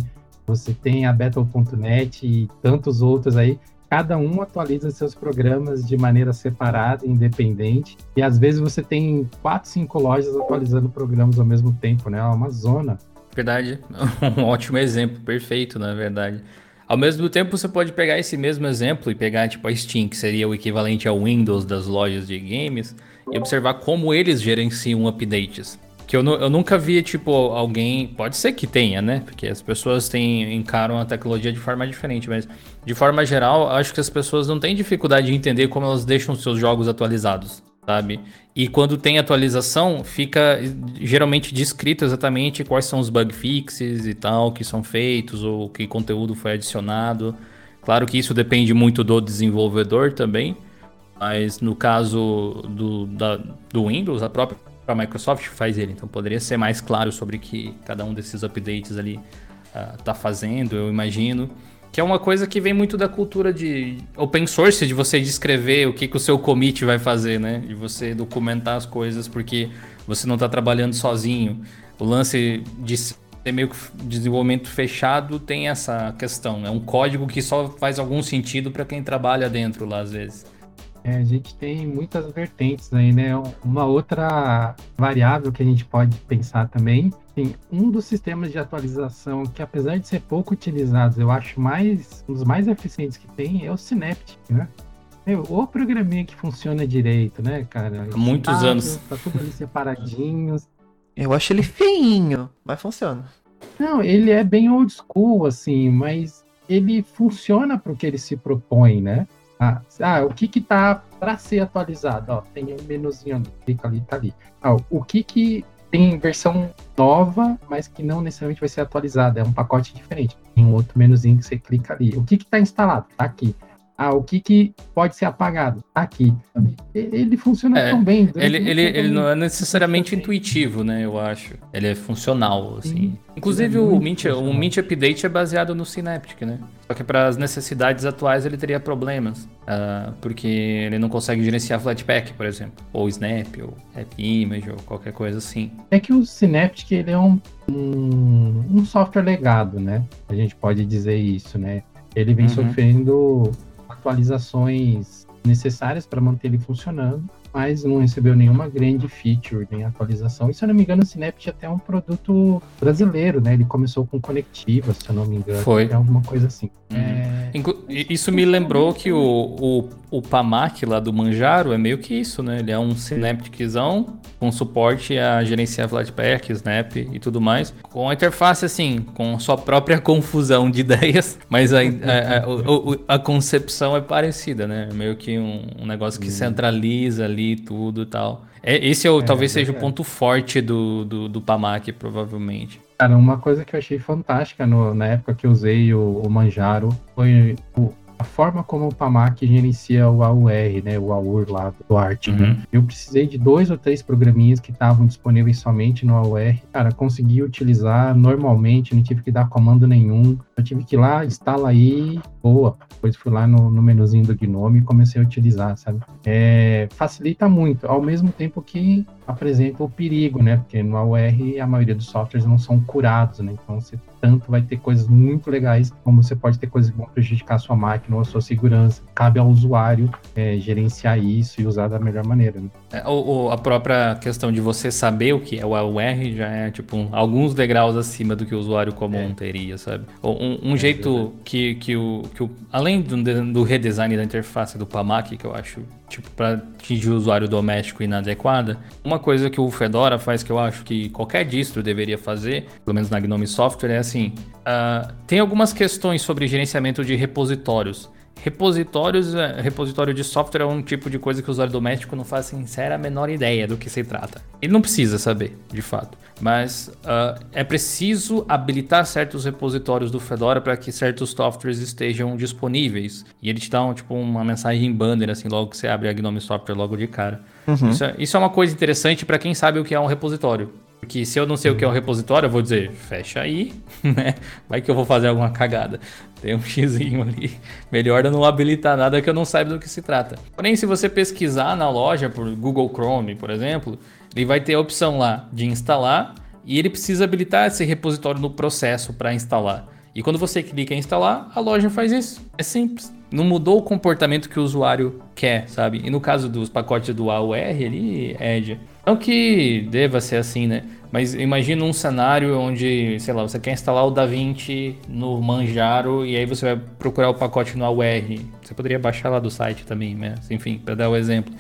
você tem a Battle.net e tantos outros aí. Cada um atualiza seus programas de maneira separada, independente. E às vezes você tem quatro, cinco lojas atualizando programas ao mesmo tempo, né? É uma zona. Verdade. Um ótimo exemplo, perfeito, na verdade. Ao mesmo tempo, você pode pegar esse mesmo exemplo e pegar tipo a Steam, que seria o equivalente ao Windows das lojas de games, e observar como eles gerenciam updates. Que eu, eu nunca vi, tipo, alguém. Pode ser que tenha, né? Porque as pessoas têm, encaram a tecnologia de forma diferente, mas de forma geral, acho que as pessoas não têm dificuldade de entender como elas deixam seus jogos atualizados, sabe? E quando tem atualização, fica geralmente descrito exatamente quais são os bug fixes e tal que são feitos, ou que conteúdo foi adicionado. Claro que isso depende muito do desenvolvedor também, mas no caso do, da, do Windows, a própria a Microsoft faz ele, então poderia ser mais claro sobre que cada um desses updates ali uh, tá fazendo, eu imagino. Que é uma coisa que vem muito da cultura de open source, de você descrever o que, que o seu commit vai fazer, né? De você documentar as coisas, porque você não está trabalhando sozinho. O lance de ser meio que desenvolvimento fechado tem essa questão. É um código que só faz algum sentido para quem trabalha dentro lá, às vezes. É, a gente tem muitas vertentes aí, né? Uma outra variável que a gente pode pensar também, tem um dos sistemas de atualização que, apesar de ser pouco utilizados, eu acho mais um dos mais eficientes que tem é o Synaptic, né? Meu, o programinha que funciona direito, né, cara? Há muitos Estável, anos. Tá tudo ali separadinho. Eu acho ele feinho, mas funciona. Não, ele é bem old school, assim, mas ele funciona para o que ele se propõe, né? Ah, ah o que que tá para ser atualizado? Ó, tem um menuzinho ali, clica ali, tá ali. Ah, o que que tem versão nova, mas que não necessariamente vai ser atualizada, é um pacote diferente. Tem um outro menuzinho que você clica ali. O que que tá instalado? Tá aqui. Ah, o que, que pode ser apagado? Aqui. Ele funciona É, tão bem. Ele, ele, ele não é necessariamente intuitivo, né? Eu acho. Ele é funcional, assim. Sim. Inclusive, é o Mint, o. Mint Update é baseado no Synaptic, né? Só que para as necessidades atuais ele teria problemas. ah, porque ele não consegue gerenciar Flatpak, por exemplo. Ou Snap, ou AppImage, ou qualquer coisa assim. É que o Synaptic ele é um, um, um software legado, né? A gente pode dizer isso, né? Ele vem Uhum. sofrendo atualizações necessárias para manter ele funcionando, mas não recebeu nenhuma grande feature, nem atualização. E se eu não me engano, o Synaptic até é um produto brasileiro, né? Ele começou com conectivas, se eu não me engano. Foi. É alguma coisa assim. Uhum. É, Isso me lembrou que o, o, o PAMAC lá do Manjaro é meio que isso, né? Ele é um Synapticzão com suporte a gerenciar Flatpak, Snap e tudo mais. Com a interface, assim, com sua própria confusão de ideias, mas a, a, a, a concepção é parecida, né? É Meio que um, um negócio que centraliza ali tudo e tal. É, esse é o, É, talvez seja o ponto forte do, do, do PAMAC, provavelmente. Cara, uma coisa que eu achei fantástica no- na época que eu usei o, o Manjaro foi o- a forma como o Pamac gerencia o AUR, né? O AUR lá do Art. Uhum. né? Eu precisei de dois ou três programinhas que estavam disponíveis somente no AUR. Cara, consegui utilizar normalmente, não tive que dar comando nenhum. Eu tive que ir lá, instala aí, boa. Depois fui lá no, no menuzinho do Gnome e comecei a utilizar, sabe? É, facilita muito, ao mesmo tempo que apresenta o perigo, né? Porque no AUR a maioria dos softwares não são curados, né? Então você tanto vai ter coisas muito legais, como você pode ter coisas que vão prejudicar a sua máquina ou a sua segurança. Cabe ao usuário é, gerenciar isso e usar da melhor maneira. Né? É, o- o- a própria questão de você saber o que é o AUR já é, tipo, um- alguns degraus acima do que o usuário comum É. teria, sabe? Ou Um, um jeito que, que, o, que o. Além do, do redesign da interface do PAMAC, que eu acho, tipo, para atingir o usuário doméstico inadequada, uma coisa que o Fedora faz que eu acho que qualquer distro deveria fazer, pelo menos na Gnome Software, é assim: ah, tem algumas questões sobre gerenciamento de repositórios. Repositórios, é, repositório de software é um tipo de coisa que o usuário doméstico não faz sincera a menor ideia do que se trata. Ele não precisa saber, de fato. Mas ah, é preciso habilitar certos repositórios do Fedora para que certos softwares estejam disponíveis. E ele te dá um, tipo, uma mensagem em banner, assim, logo que você abre a Gnome Software logo de cara. Isso, é, isso é uma coisa interessante para quem sabe o que é um repositório. Porque se eu não sei o que é um repositório, eu vou dizer, fecha aí, né? Vai que eu vou fazer alguma cagada. Tem um xizinho ali. Melhor eu não habilitar nada que eu não saiba do que se trata. Porém, se você pesquisar na loja por Google Chrome, por exemplo, ele vai ter a opção lá de instalar e ele precisa habilitar esse repositório no processo para instalar. E quando você clica em instalar, a loja faz isso. É simples. Não mudou o comportamento que o usuário quer, sabe? E no caso dos pacotes do AUR, ele Edge. Não que deva ser assim, né? Mas imagina um cenário onde, sei lá, você quer instalar o DaVinci no Manjaro e aí você vai procurar o pacote no AUR. Você poderia baixar lá do site também, né? Enfim, para dar o exemplo.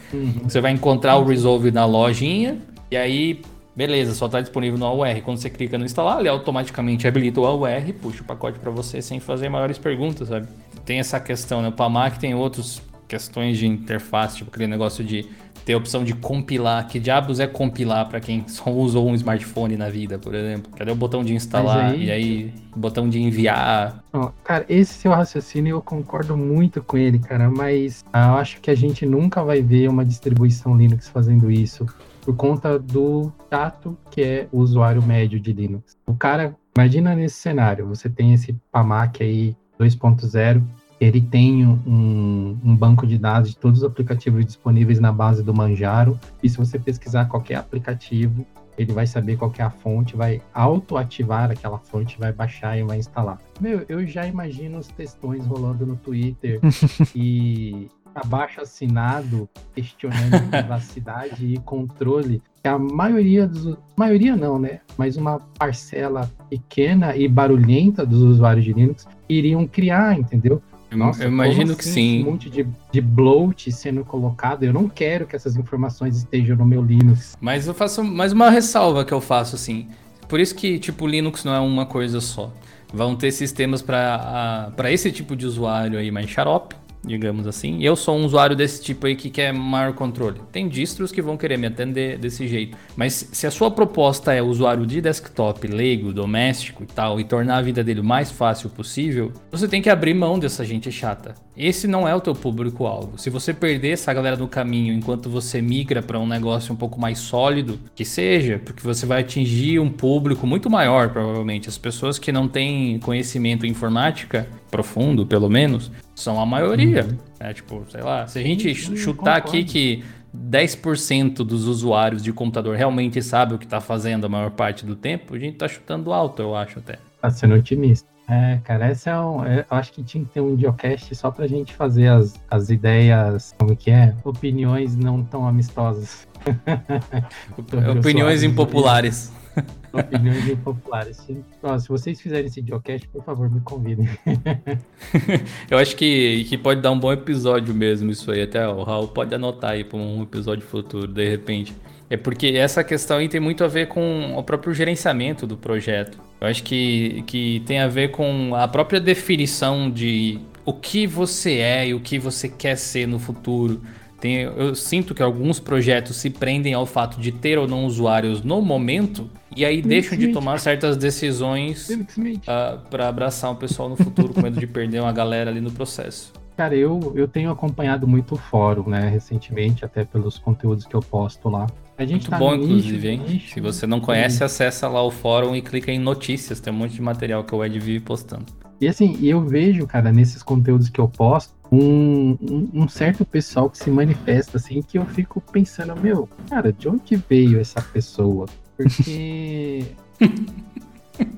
Você vai encontrar o Resolve na lojinha e aí, beleza, só está disponível no AUR. Quando você clica no instalar, ele automaticamente habilita o AUR e puxa o pacote para você sem fazer maiores perguntas, sabe? Tem essa questão, né? O PAMAC tem outras questões de interface, tipo aquele negócio de ter a opção de compilar. Que diabos é compilar para quem só usou um smartphone na vida, por exemplo? Cadê o botão de instalar aí... e aí o botão de enviar? cara, esse seu raciocínio eu concordo muito com ele, cara, mas eu acho que a gente nunca vai ver uma distribuição Linux fazendo isso por conta do tato que é o usuário médio de Linux. O cara, imagina nesse cenário, você tem esse PAMAC aí 2.0 ele tem um, um, banco de dados de todos os aplicativos disponíveis na base do Manjaro. E se você pesquisar qualquer aplicativo, ele vai saber qual é a fonte, vai auto-ativar aquela fonte, vai baixar e vai instalar. Meu, eu já imagino os textões rolando no Twitter e abaixo assinado questionando privacidade e controle. A maioria dos. Maioria não, né? Mas uma parcela pequena e barulhenta dos usuários de Linux iriam criar, entendeu? Nossa, eu imagino que assim sim. Um monte de, de bloat sendo colocado. Eu não quero que essas informações estejam no meu Linux. Mas eu faço mais uma ressalva que eu faço assim. Por isso que tipo Linux não é uma coisa só. Vão ter sistemas para esse tipo de usuário aí mais xarope digamos assim. Eu sou um usuário desse tipo aí que quer maior controle. Tem distros que vão querer me atender desse jeito. Mas se a sua proposta é usuário de desktop, leigo, doméstico e tal, e tornar a vida dele o mais fácil possível, você tem que abrir mão dessa gente chata. Esse não é o teu público-alvo. Se você perder essa galera no caminho enquanto você migra para um negócio um pouco mais sólido, que seja, porque você vai atingir um público muito maior, provavelmente. As pessoas que não têm conhecimento em informática, profundo pelo menos, são a maioria. Uhum. É, tipo, sei lá, se a gente chutar aqui que 10% dos usuários de computador realmente sabe o que está fazendo a maior parte do tempo, a gente está chutando alto, eu acho até. Tá sendo otimista. É, cara, esse é um. É, eu acho que tinha que ter um videocast só pra gente fazer as, as ideias, como que é? Opiniões não tão amistosas. Opiniões impopulares. Opiniões impopulares. Se, ó, se vocês fizerem esse videocast, por favor, me convidem. eu acho que, que pode dar um bom episódio mesmo isso aí. Até o Raul pode anotar aí para um episódio futuro, de repente. É porque essa questão aí tem muito a ver com o próprio gerenciamento do projeto. Eu acho que, que tem a ver com a própria definição de o que você é e o que você quer ser no futuro. Tem, eu sinto que alguns projetos se prendem ao fato de ter ou não usuários no momento e aí deixam de tomar certas decisões uh, ah, para abraçar um pessoal no futuro com medo de perder uma galera ali no processo. Cara, eu, eu tenho acompanhado muito o fórum, né, recentemente, até pelos conteúdos que eu posto lá. Muito tá bom, inclusive, hein? Nicho, Se você não conhece, sim. acessa lá o fórum e clica em notícias, tem um monte de material que o Ed vive postando. E assim, eu vejo, cara, nesses conteúdos que eu posto, um, um, um, certo pessoal que se manifesta assim, que eu fico pensando, meu, cara, de onde veio essa pessoa? Porque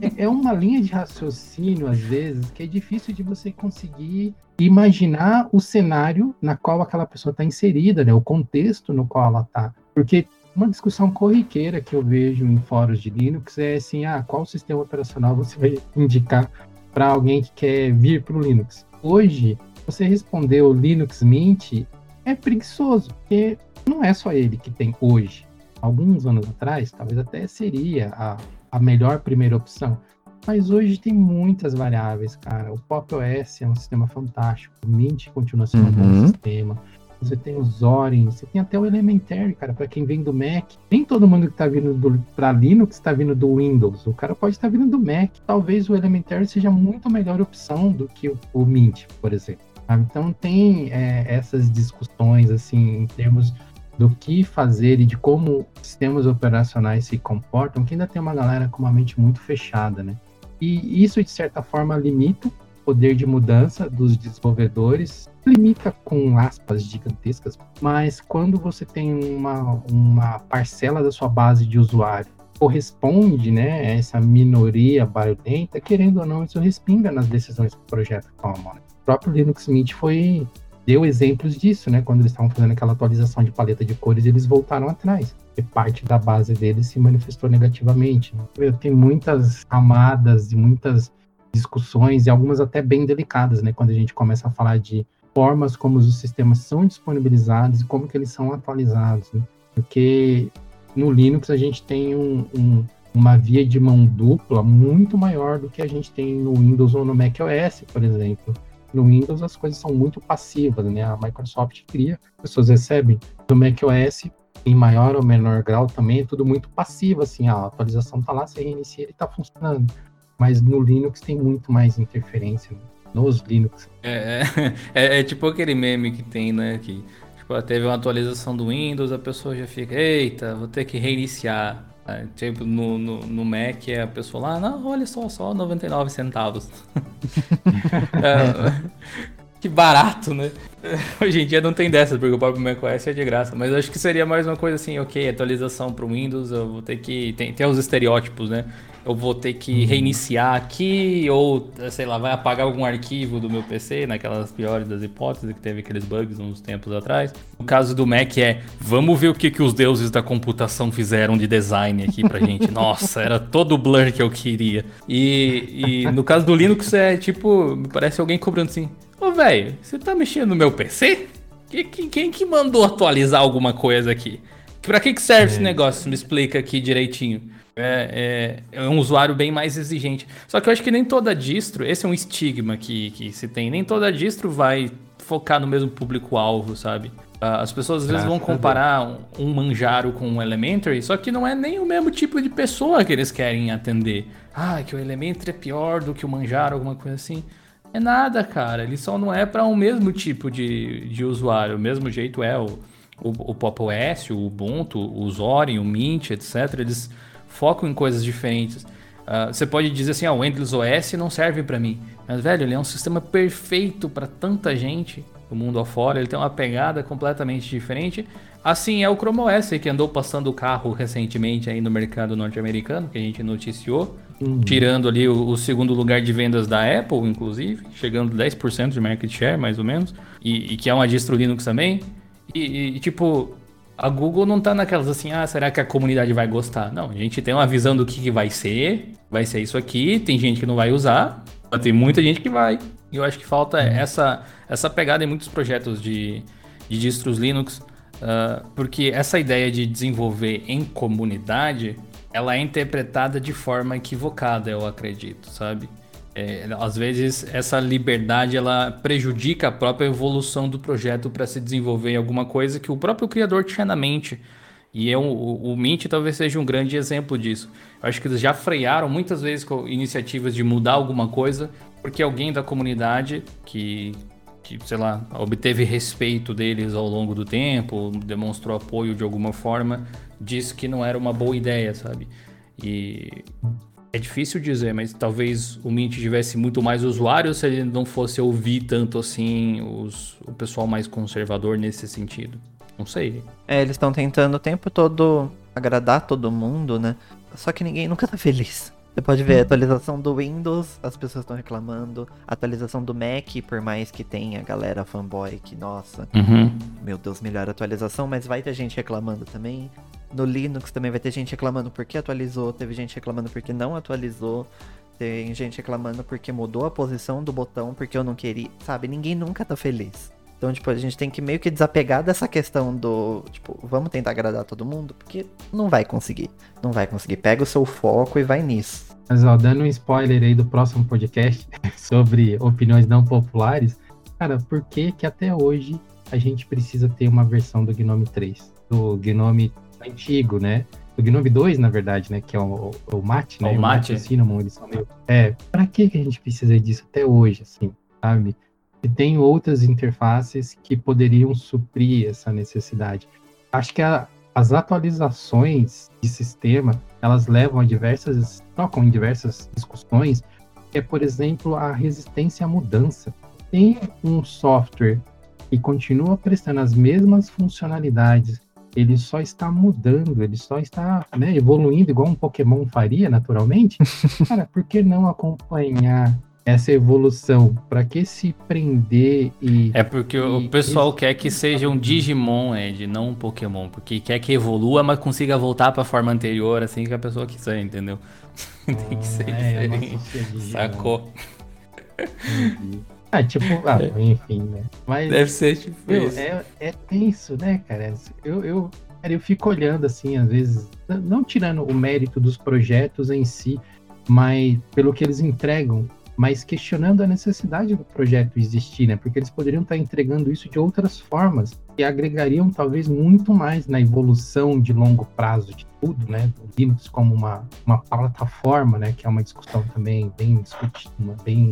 é, é uma linha de raciocínio, às vezes, que é difícil de você conseguir imaginar o cenário na qual aquela pessoa está inserida, né? O contexto no qual ela está. Porque uma discussão corriqueira que eu vejo em fóruns de Linux é assim, ah, qual sistema operacional você vai indicar para alguém que quer vir para o Linux? Hoje, você respondeu Linux Mint é preguiçoso, porque não é só ele que tem hoje. Alguns anos atrás, talvez até seria a, a melhor primeira opção. Mas hoje tem muitas variáveis, cara. O Pop OS é um sistema fantástico. O Mint continua sendo uhum. um bom sistema. Você tem o Zorin, você tem até o Elementary, cara, para quem vem do Mac. Nem todo mundo que está vindo para Linux está vindo do Windows. O cara pode estar tá vindo do Mac. Talvez o Elementary seja muito melhor opção do que o, o Mint, por exemplo. Então tem é, essas discussões assim em termos do que fazer e de como sistemas operacionais se comportam, que ainda tem uma galera com uma mente muito fechada, né? E isso de certa forma limita poder de mudança dos desenvolvedores, limita com aspas gigantescas, mas quando você tem uma, uma parcela da sua base de usuário corresponde, né, a essa minoria barulhenta, querendo ou não, isso respinga nas decisões que o projeto toma. Né? próprio Linux Mint foi deu exemplos disso, né? Quando eles estavam fazendo aquela atualização de paleta de cores, eles voltaram atrás. E parte da base deles se manifestou negativamente. Eu tenho muitas amadas e muitas discussões, e algumas até bem delicadas, né? Quando a gente começa a falar de formas como os sistemas são disponibilizados e como que eles são atualizados, né? Porque no Linux a gente tem um, um, uma via de mão dupla muito maior do que a gente tem no Windows ou no macOS, por exemplo no Windows as coisas são muito passivas, né? A Microsoft cria, as pessoas recebem do macOS em maior ou menor grau também, é tudo muito passivo, assim, a atualização tá lá, você reinicia ele tá funcionando. Mas no Linux tem muito mais interferência nos Linux. É, é, é, é, tipo aquele meme que tem, né? Que tipo, teve uma atualização do Windows, a pessoa já fica, eita, vou ter que reiniciar. É, tipo, no, no, no, Mac, a pessoa lá, não, olha só, só 99 centavos. que barato, né? Hoje em dia não tem dessas, porque o próprio macOS é de graça. Mas acho que seria mais uma coisa assim, ok, atualização para o Windows, eu vou ter que. Tem, tem os estereótipos, né? eu vou ter que uhum. reiniciar aqui, ou sei lá, vai apagar algum arquivo do meu PC, naquelas piores das hipóteses, que teve aqueles bugs uns tempos atrás. No caso do Mac é, vamos ver o que, que os deuses da computação fizeram de design aqui pra gente. Nossa, era todo o blur que eu queria. E, e no caso do Linux é tipo, me parece alguém cobrando assim, ô velho, você tá mexendo no meu PC? Quem que mandou atualizar alguma coisa aqui? Pra que, que serve é. esse negócio? Me explica aqui direitinho. É, é, é, um usuário bem mais exigente. Só que eu acho que nem toda distro, esse é um estigma que, que se tem, nem toda distro vai focar no mesmo público-alvo, sabe? Ah, as pessoas às vezes vão comparar um, um Manjaro com um Elementary, só que não é nem o mesmo tipo de pessoa que eles querem atender. Ah, que o Elementary é pior do que o Manjaro, alguma coisa assim. É nada, cara. Ele só não é para o um mesmo tipo de, de usuário. O mesmo jeito é o, o, o Pop OS, o Ubuntu, o Zorin, o Mint, etc. Eles focam em coisas diferentes. Uh, você pode dizer assim, ah, o Endless OS não serve para mim. Mas, velho, ele é um sistema perfeito para tanta gente do mundo afora. Ele tem uma pegada completamente diferente. Assim é o Chrome OS, que andou passando o carro recentemente aí no mercado norte-americano, que a gente noticiou. Uhum. Tirando ali o, o, segundo lugar de vendas da Apple, inclusive. Chegando 10% de market share, mais ou menos. E, e que é uma distro Linux também. E, e tipo, a Google não tá naquelas assim, ah, será que a comunidade vai gostar? Não, a gente tem uma visão do que, que vai ser, vai ser isso aqui, tem gente que não vai usar, mas tem muita gente que vai. E eu acho que falta essa, essa pegada em muitos projetos de, de distros Linux, uh, porque essa ideia de desenvolver em comunidade, ela é interpretada de forma equivocada, eu acredito, sabe? É, às vezes essa liberdade ela prejudica a própria evolução do projeto para se desenvolver em alguma coisa que o próprio criador tinha na mente. E é um, o, o Mint talvez seja um grande exemplo disso. Eu acho que eles já frearam muitas vezes com iniciativas de mudar alguma coisa, porque alguém da comunidade que, que, sei lá, obteve respeito deles ao longo do tempo, demonstrou apoio de alguma forma, disse que não era uma boa ideia, sabe? E é difícil dizer, mas talvez o Mint tivesse muito mais usuários se ele não fosse ouvir tanto assim os, o pessoal mais conservador nesse sentido. Não sei. É, eles estão tentando o tempo todo agradar todo mundo, né? Só que ninguém nunca tá feliz. Você pode ver a atualização do Windows, as pessoas estão reclamando. A atualização do Mac, por mais que tenha galera fanboy que, nossa, uhum. meu Deus, melhor atualização, mas vai ter gente reclamando também. No Linux também vai ter gente reclamando porque atualizou, teve gente reclamando porque não atualizou. Tem gente reclamando porque mudou a posição do botão porque eu não queria. Sabe, ninguém nunca tá feliz. Então, tipo, a gente tem que meio que desapegar dessa questão do, tipo, vamos tentar agradar todo mundo, porque não vai conseguir. Não vai conseguir. Pega o seu foco e vai nisso. Mas, ó, dando um spoiler aí do próximo podcast sobre opiniões não populares, cara, por que que até hoje a gente precisa ter uma versão do Gnome 3? Do Gnome antigo, né? O Gnome 2, na verdade, né? Que é o, o Mate, né? O Mate. O Cinnamon, eles são meio... É, pra que, que a gente precisa disso até hoje, assim, sabe? E tem outras interfaces que poderiam suprir essa necessidade. Acho que a, as atualizações de sistema, elas levam a diversas, tocam em diversas discussões, que é, por exemplo, a resistência à mudança. Tem um software que continua prestando as mesmas funcionalidades ele só está mudando, ele só está né, evoluindo igual um Pokémon faria naturalmente. Cara, por que não acompanhar essa evolução? Para que se prender e. É porque e, o pessoal esse... quer que seja um Digimon, Ed, não um Pokémon. Porque quer que evolua, mas consiga voltar para a forma anterior, assim que a pessoa quiser, entendeu? Tem que ser é, diferente. Sacou? Entendi. Ah, tipo, ah, é. enfim, né? Mas, Deve ser tipo meu, isso. É, é tenso, né, cara? Eu, eu, cara, eu fico olhando assim, às vezes, não tirando o mérito dos projetos em si, mas pelo que eles entregam mas questionando a necessidade do projeto existir, né? Porque eles poderiam estar entregando isso de outras formas que agregariam talvez muito mais na evolução de longo prazo de tudo, né? Do Linux como uma, uma plataforma, né? Que é uma discussão também bem discutida, bem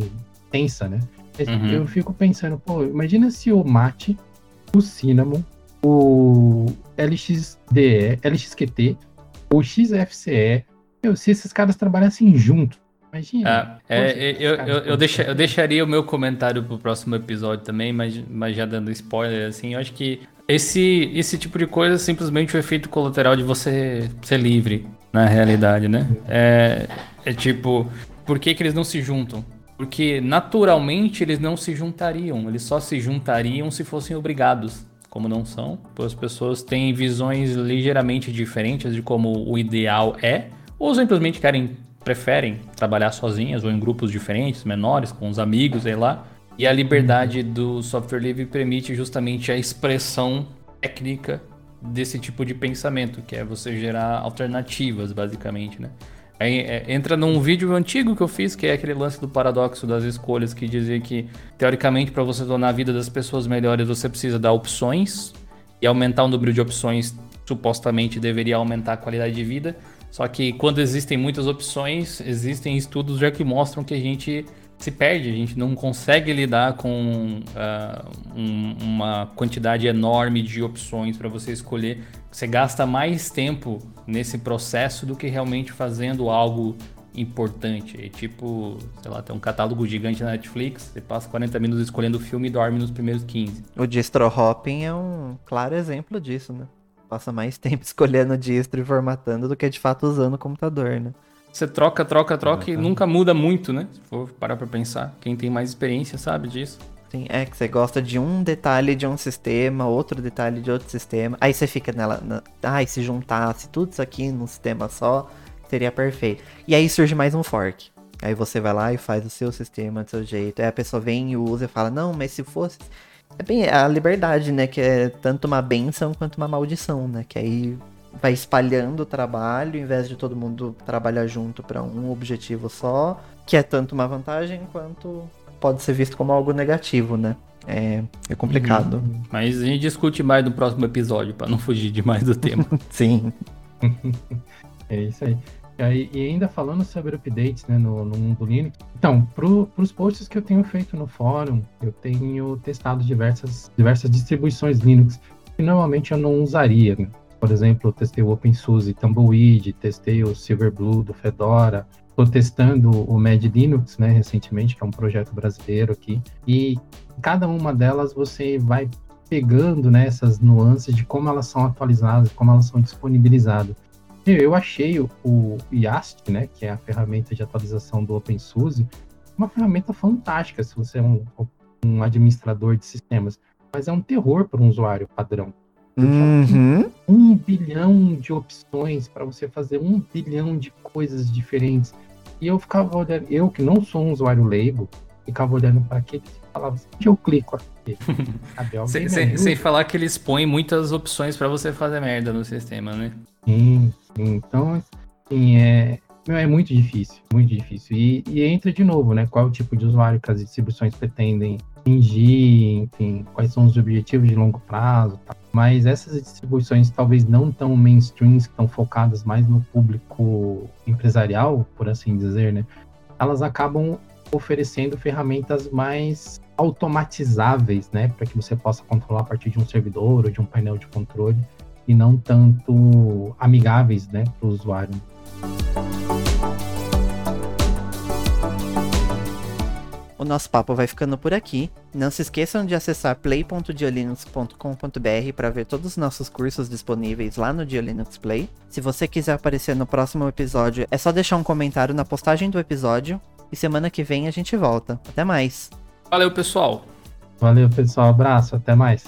tensa, né? Uhum. Eu fico pensando, pô, imagina se o Mate, o Cinnamon, o LXDE, LXQT, o XFCE, meu, se esses caras trabalhassem juntos, Imagina. Ah, é, eu, eu, eu, deixa, eu, deixaria o meu comentário pro próximo episódio também, mas, mas já dando spoiler, assim, eu acho que esse, esse tipo de coisa é simplesmente o efeito colateral de você ser livre, na realidade, né? É, é tipo, por que, que eles não se juntam? Porque naturalmente eles não se juntariam, eles só se juntariam se fossem obrigados. Como não são, as pessoas têm visões ligeiramente diferentes de como o ideal é, ou simplesmente querem preferem trabalhar sozinhas ou em grupos diferentes, menores, com os amigos, sei lá. E a liberdade do software livre permite justamente a expressão técnica desse tipo de pensamento, que é você gerar alternativas, basicamente, né? Aí, é, entra num vídeo antigo que eu fiz, que é aquele lance do paradoxo das escolhas, que dizia que, teoricamente, para você tornar a vida das pessoas melhores, você precisa dar opções, e aumentar o número de opções supostamente deveria aumentar a qualidade de vida. Só que quando existem muitas opções, existem estudos já que mostram que a gente se perde, a gente não consegue lidar com uh, um, uma quantidade enorme de opções para você escolher. Você gasta mais tempo nesse processo do que realmente fazendo algo importante. É tipo, sei lá, tem um catálogo gigante na Netflix, você passa 40 minutos escolhendo o filme e dorme nos primeiros 15. O distro hopping é um claro exemplo disso, né? Passa mais tempo escolhendo distro e formatando do que de fato usando o computador, né? Você troca, troca, troca e nunca muda muito, né? Se for parar pra pensar. Quem tem mais experiência sabe disso. Sim, é que você gosta de um detalhe de um sistema, outro detalhe de outro sistema. Aí você fica nela. Na... Ai, se juntasse tudo isso aqui num sistema só, seria perfeito. E aí surge mais um fork. Aí você vai lá e faz o seu sistema do seu jeito. Aí a pessoa vem e usa e fala: Não, mas se fosse é bem a liberdade, né? Que é tanto uma benção quanto uma maldição, né? Que aí vai espalhando o trabalho, em vez de todo mundo trabalhar junto para um objetivo só, que é tanto uma vantagem quanto pode ser visto como algo negativo, né? É, é complicado. Uhum. Mas a gente discute mais no próximo episódio, para não fugir demais do tema. Sim. é isso aí. E, ainda falando sobre updates né, no, no mundo Linux, então, para os posts que eu tenho feito no fórum, eu tenho testado diversas, diversas distribuições Linux que normalmente eu não usaria. Né? Por exemplo, eu testei o OpenSUSE Tumbleweed, testei o Silverblue do Fedora, estou testando o Mad Linux, né, recentemente, que é um projeto brasileiro aqui, e cada uma delas você vai pegando né, essas nuances de como elas são atualizadas, como elas são disponibilizadas. Eu achei o, o Yast, né, que é a ferramenta de atualização do OpenSUSE, uma ferramenta fantástica se você é um, um administrador de sistemas, mas é um terror para um usuário padrão. Uhum. Um bilhão de opções para você fazer um bilhão de coisas diferentes. E eu ficava olhando, eu que não sou um usuário leigo, ficava olhando para aquele e falava onde eu clico aqui? sem, sem, sem, falar que eles põem muitas opções para você fazer merda no sistema, né? Sim, então, assim, é, é muito difícil, muito difícil. E, e, entra de novo, né? Qual é o tipo de usuário que as distribuições pretendem atingir, enfim, quais são os objetivos de longo prazo. Tá? Mas essas distribuições talvez não tão mainstreams, que estão focadas mais no público empresarial, por assim dizer, né? Elas acabam oferecendo ferramentas mais automatizáveis, né, para que você possa controlar a partir de um servidor ou de um painel de controle e não tanto amigáveis né, para o usuário. O nosso papo vai ficando por aqui. Não se esqueçam de acessar play.diolinux.com.br para ver todos os nossos cursos disponíveis lá no Diolinux Play. Se você quiser aparecer no próximo episódio, é só deixar um comentário na postagem do episódio. E semana que vem a gente volta. Até mais. Valeu, pessoal. Valeu, pessoal. Abraço. Até mais.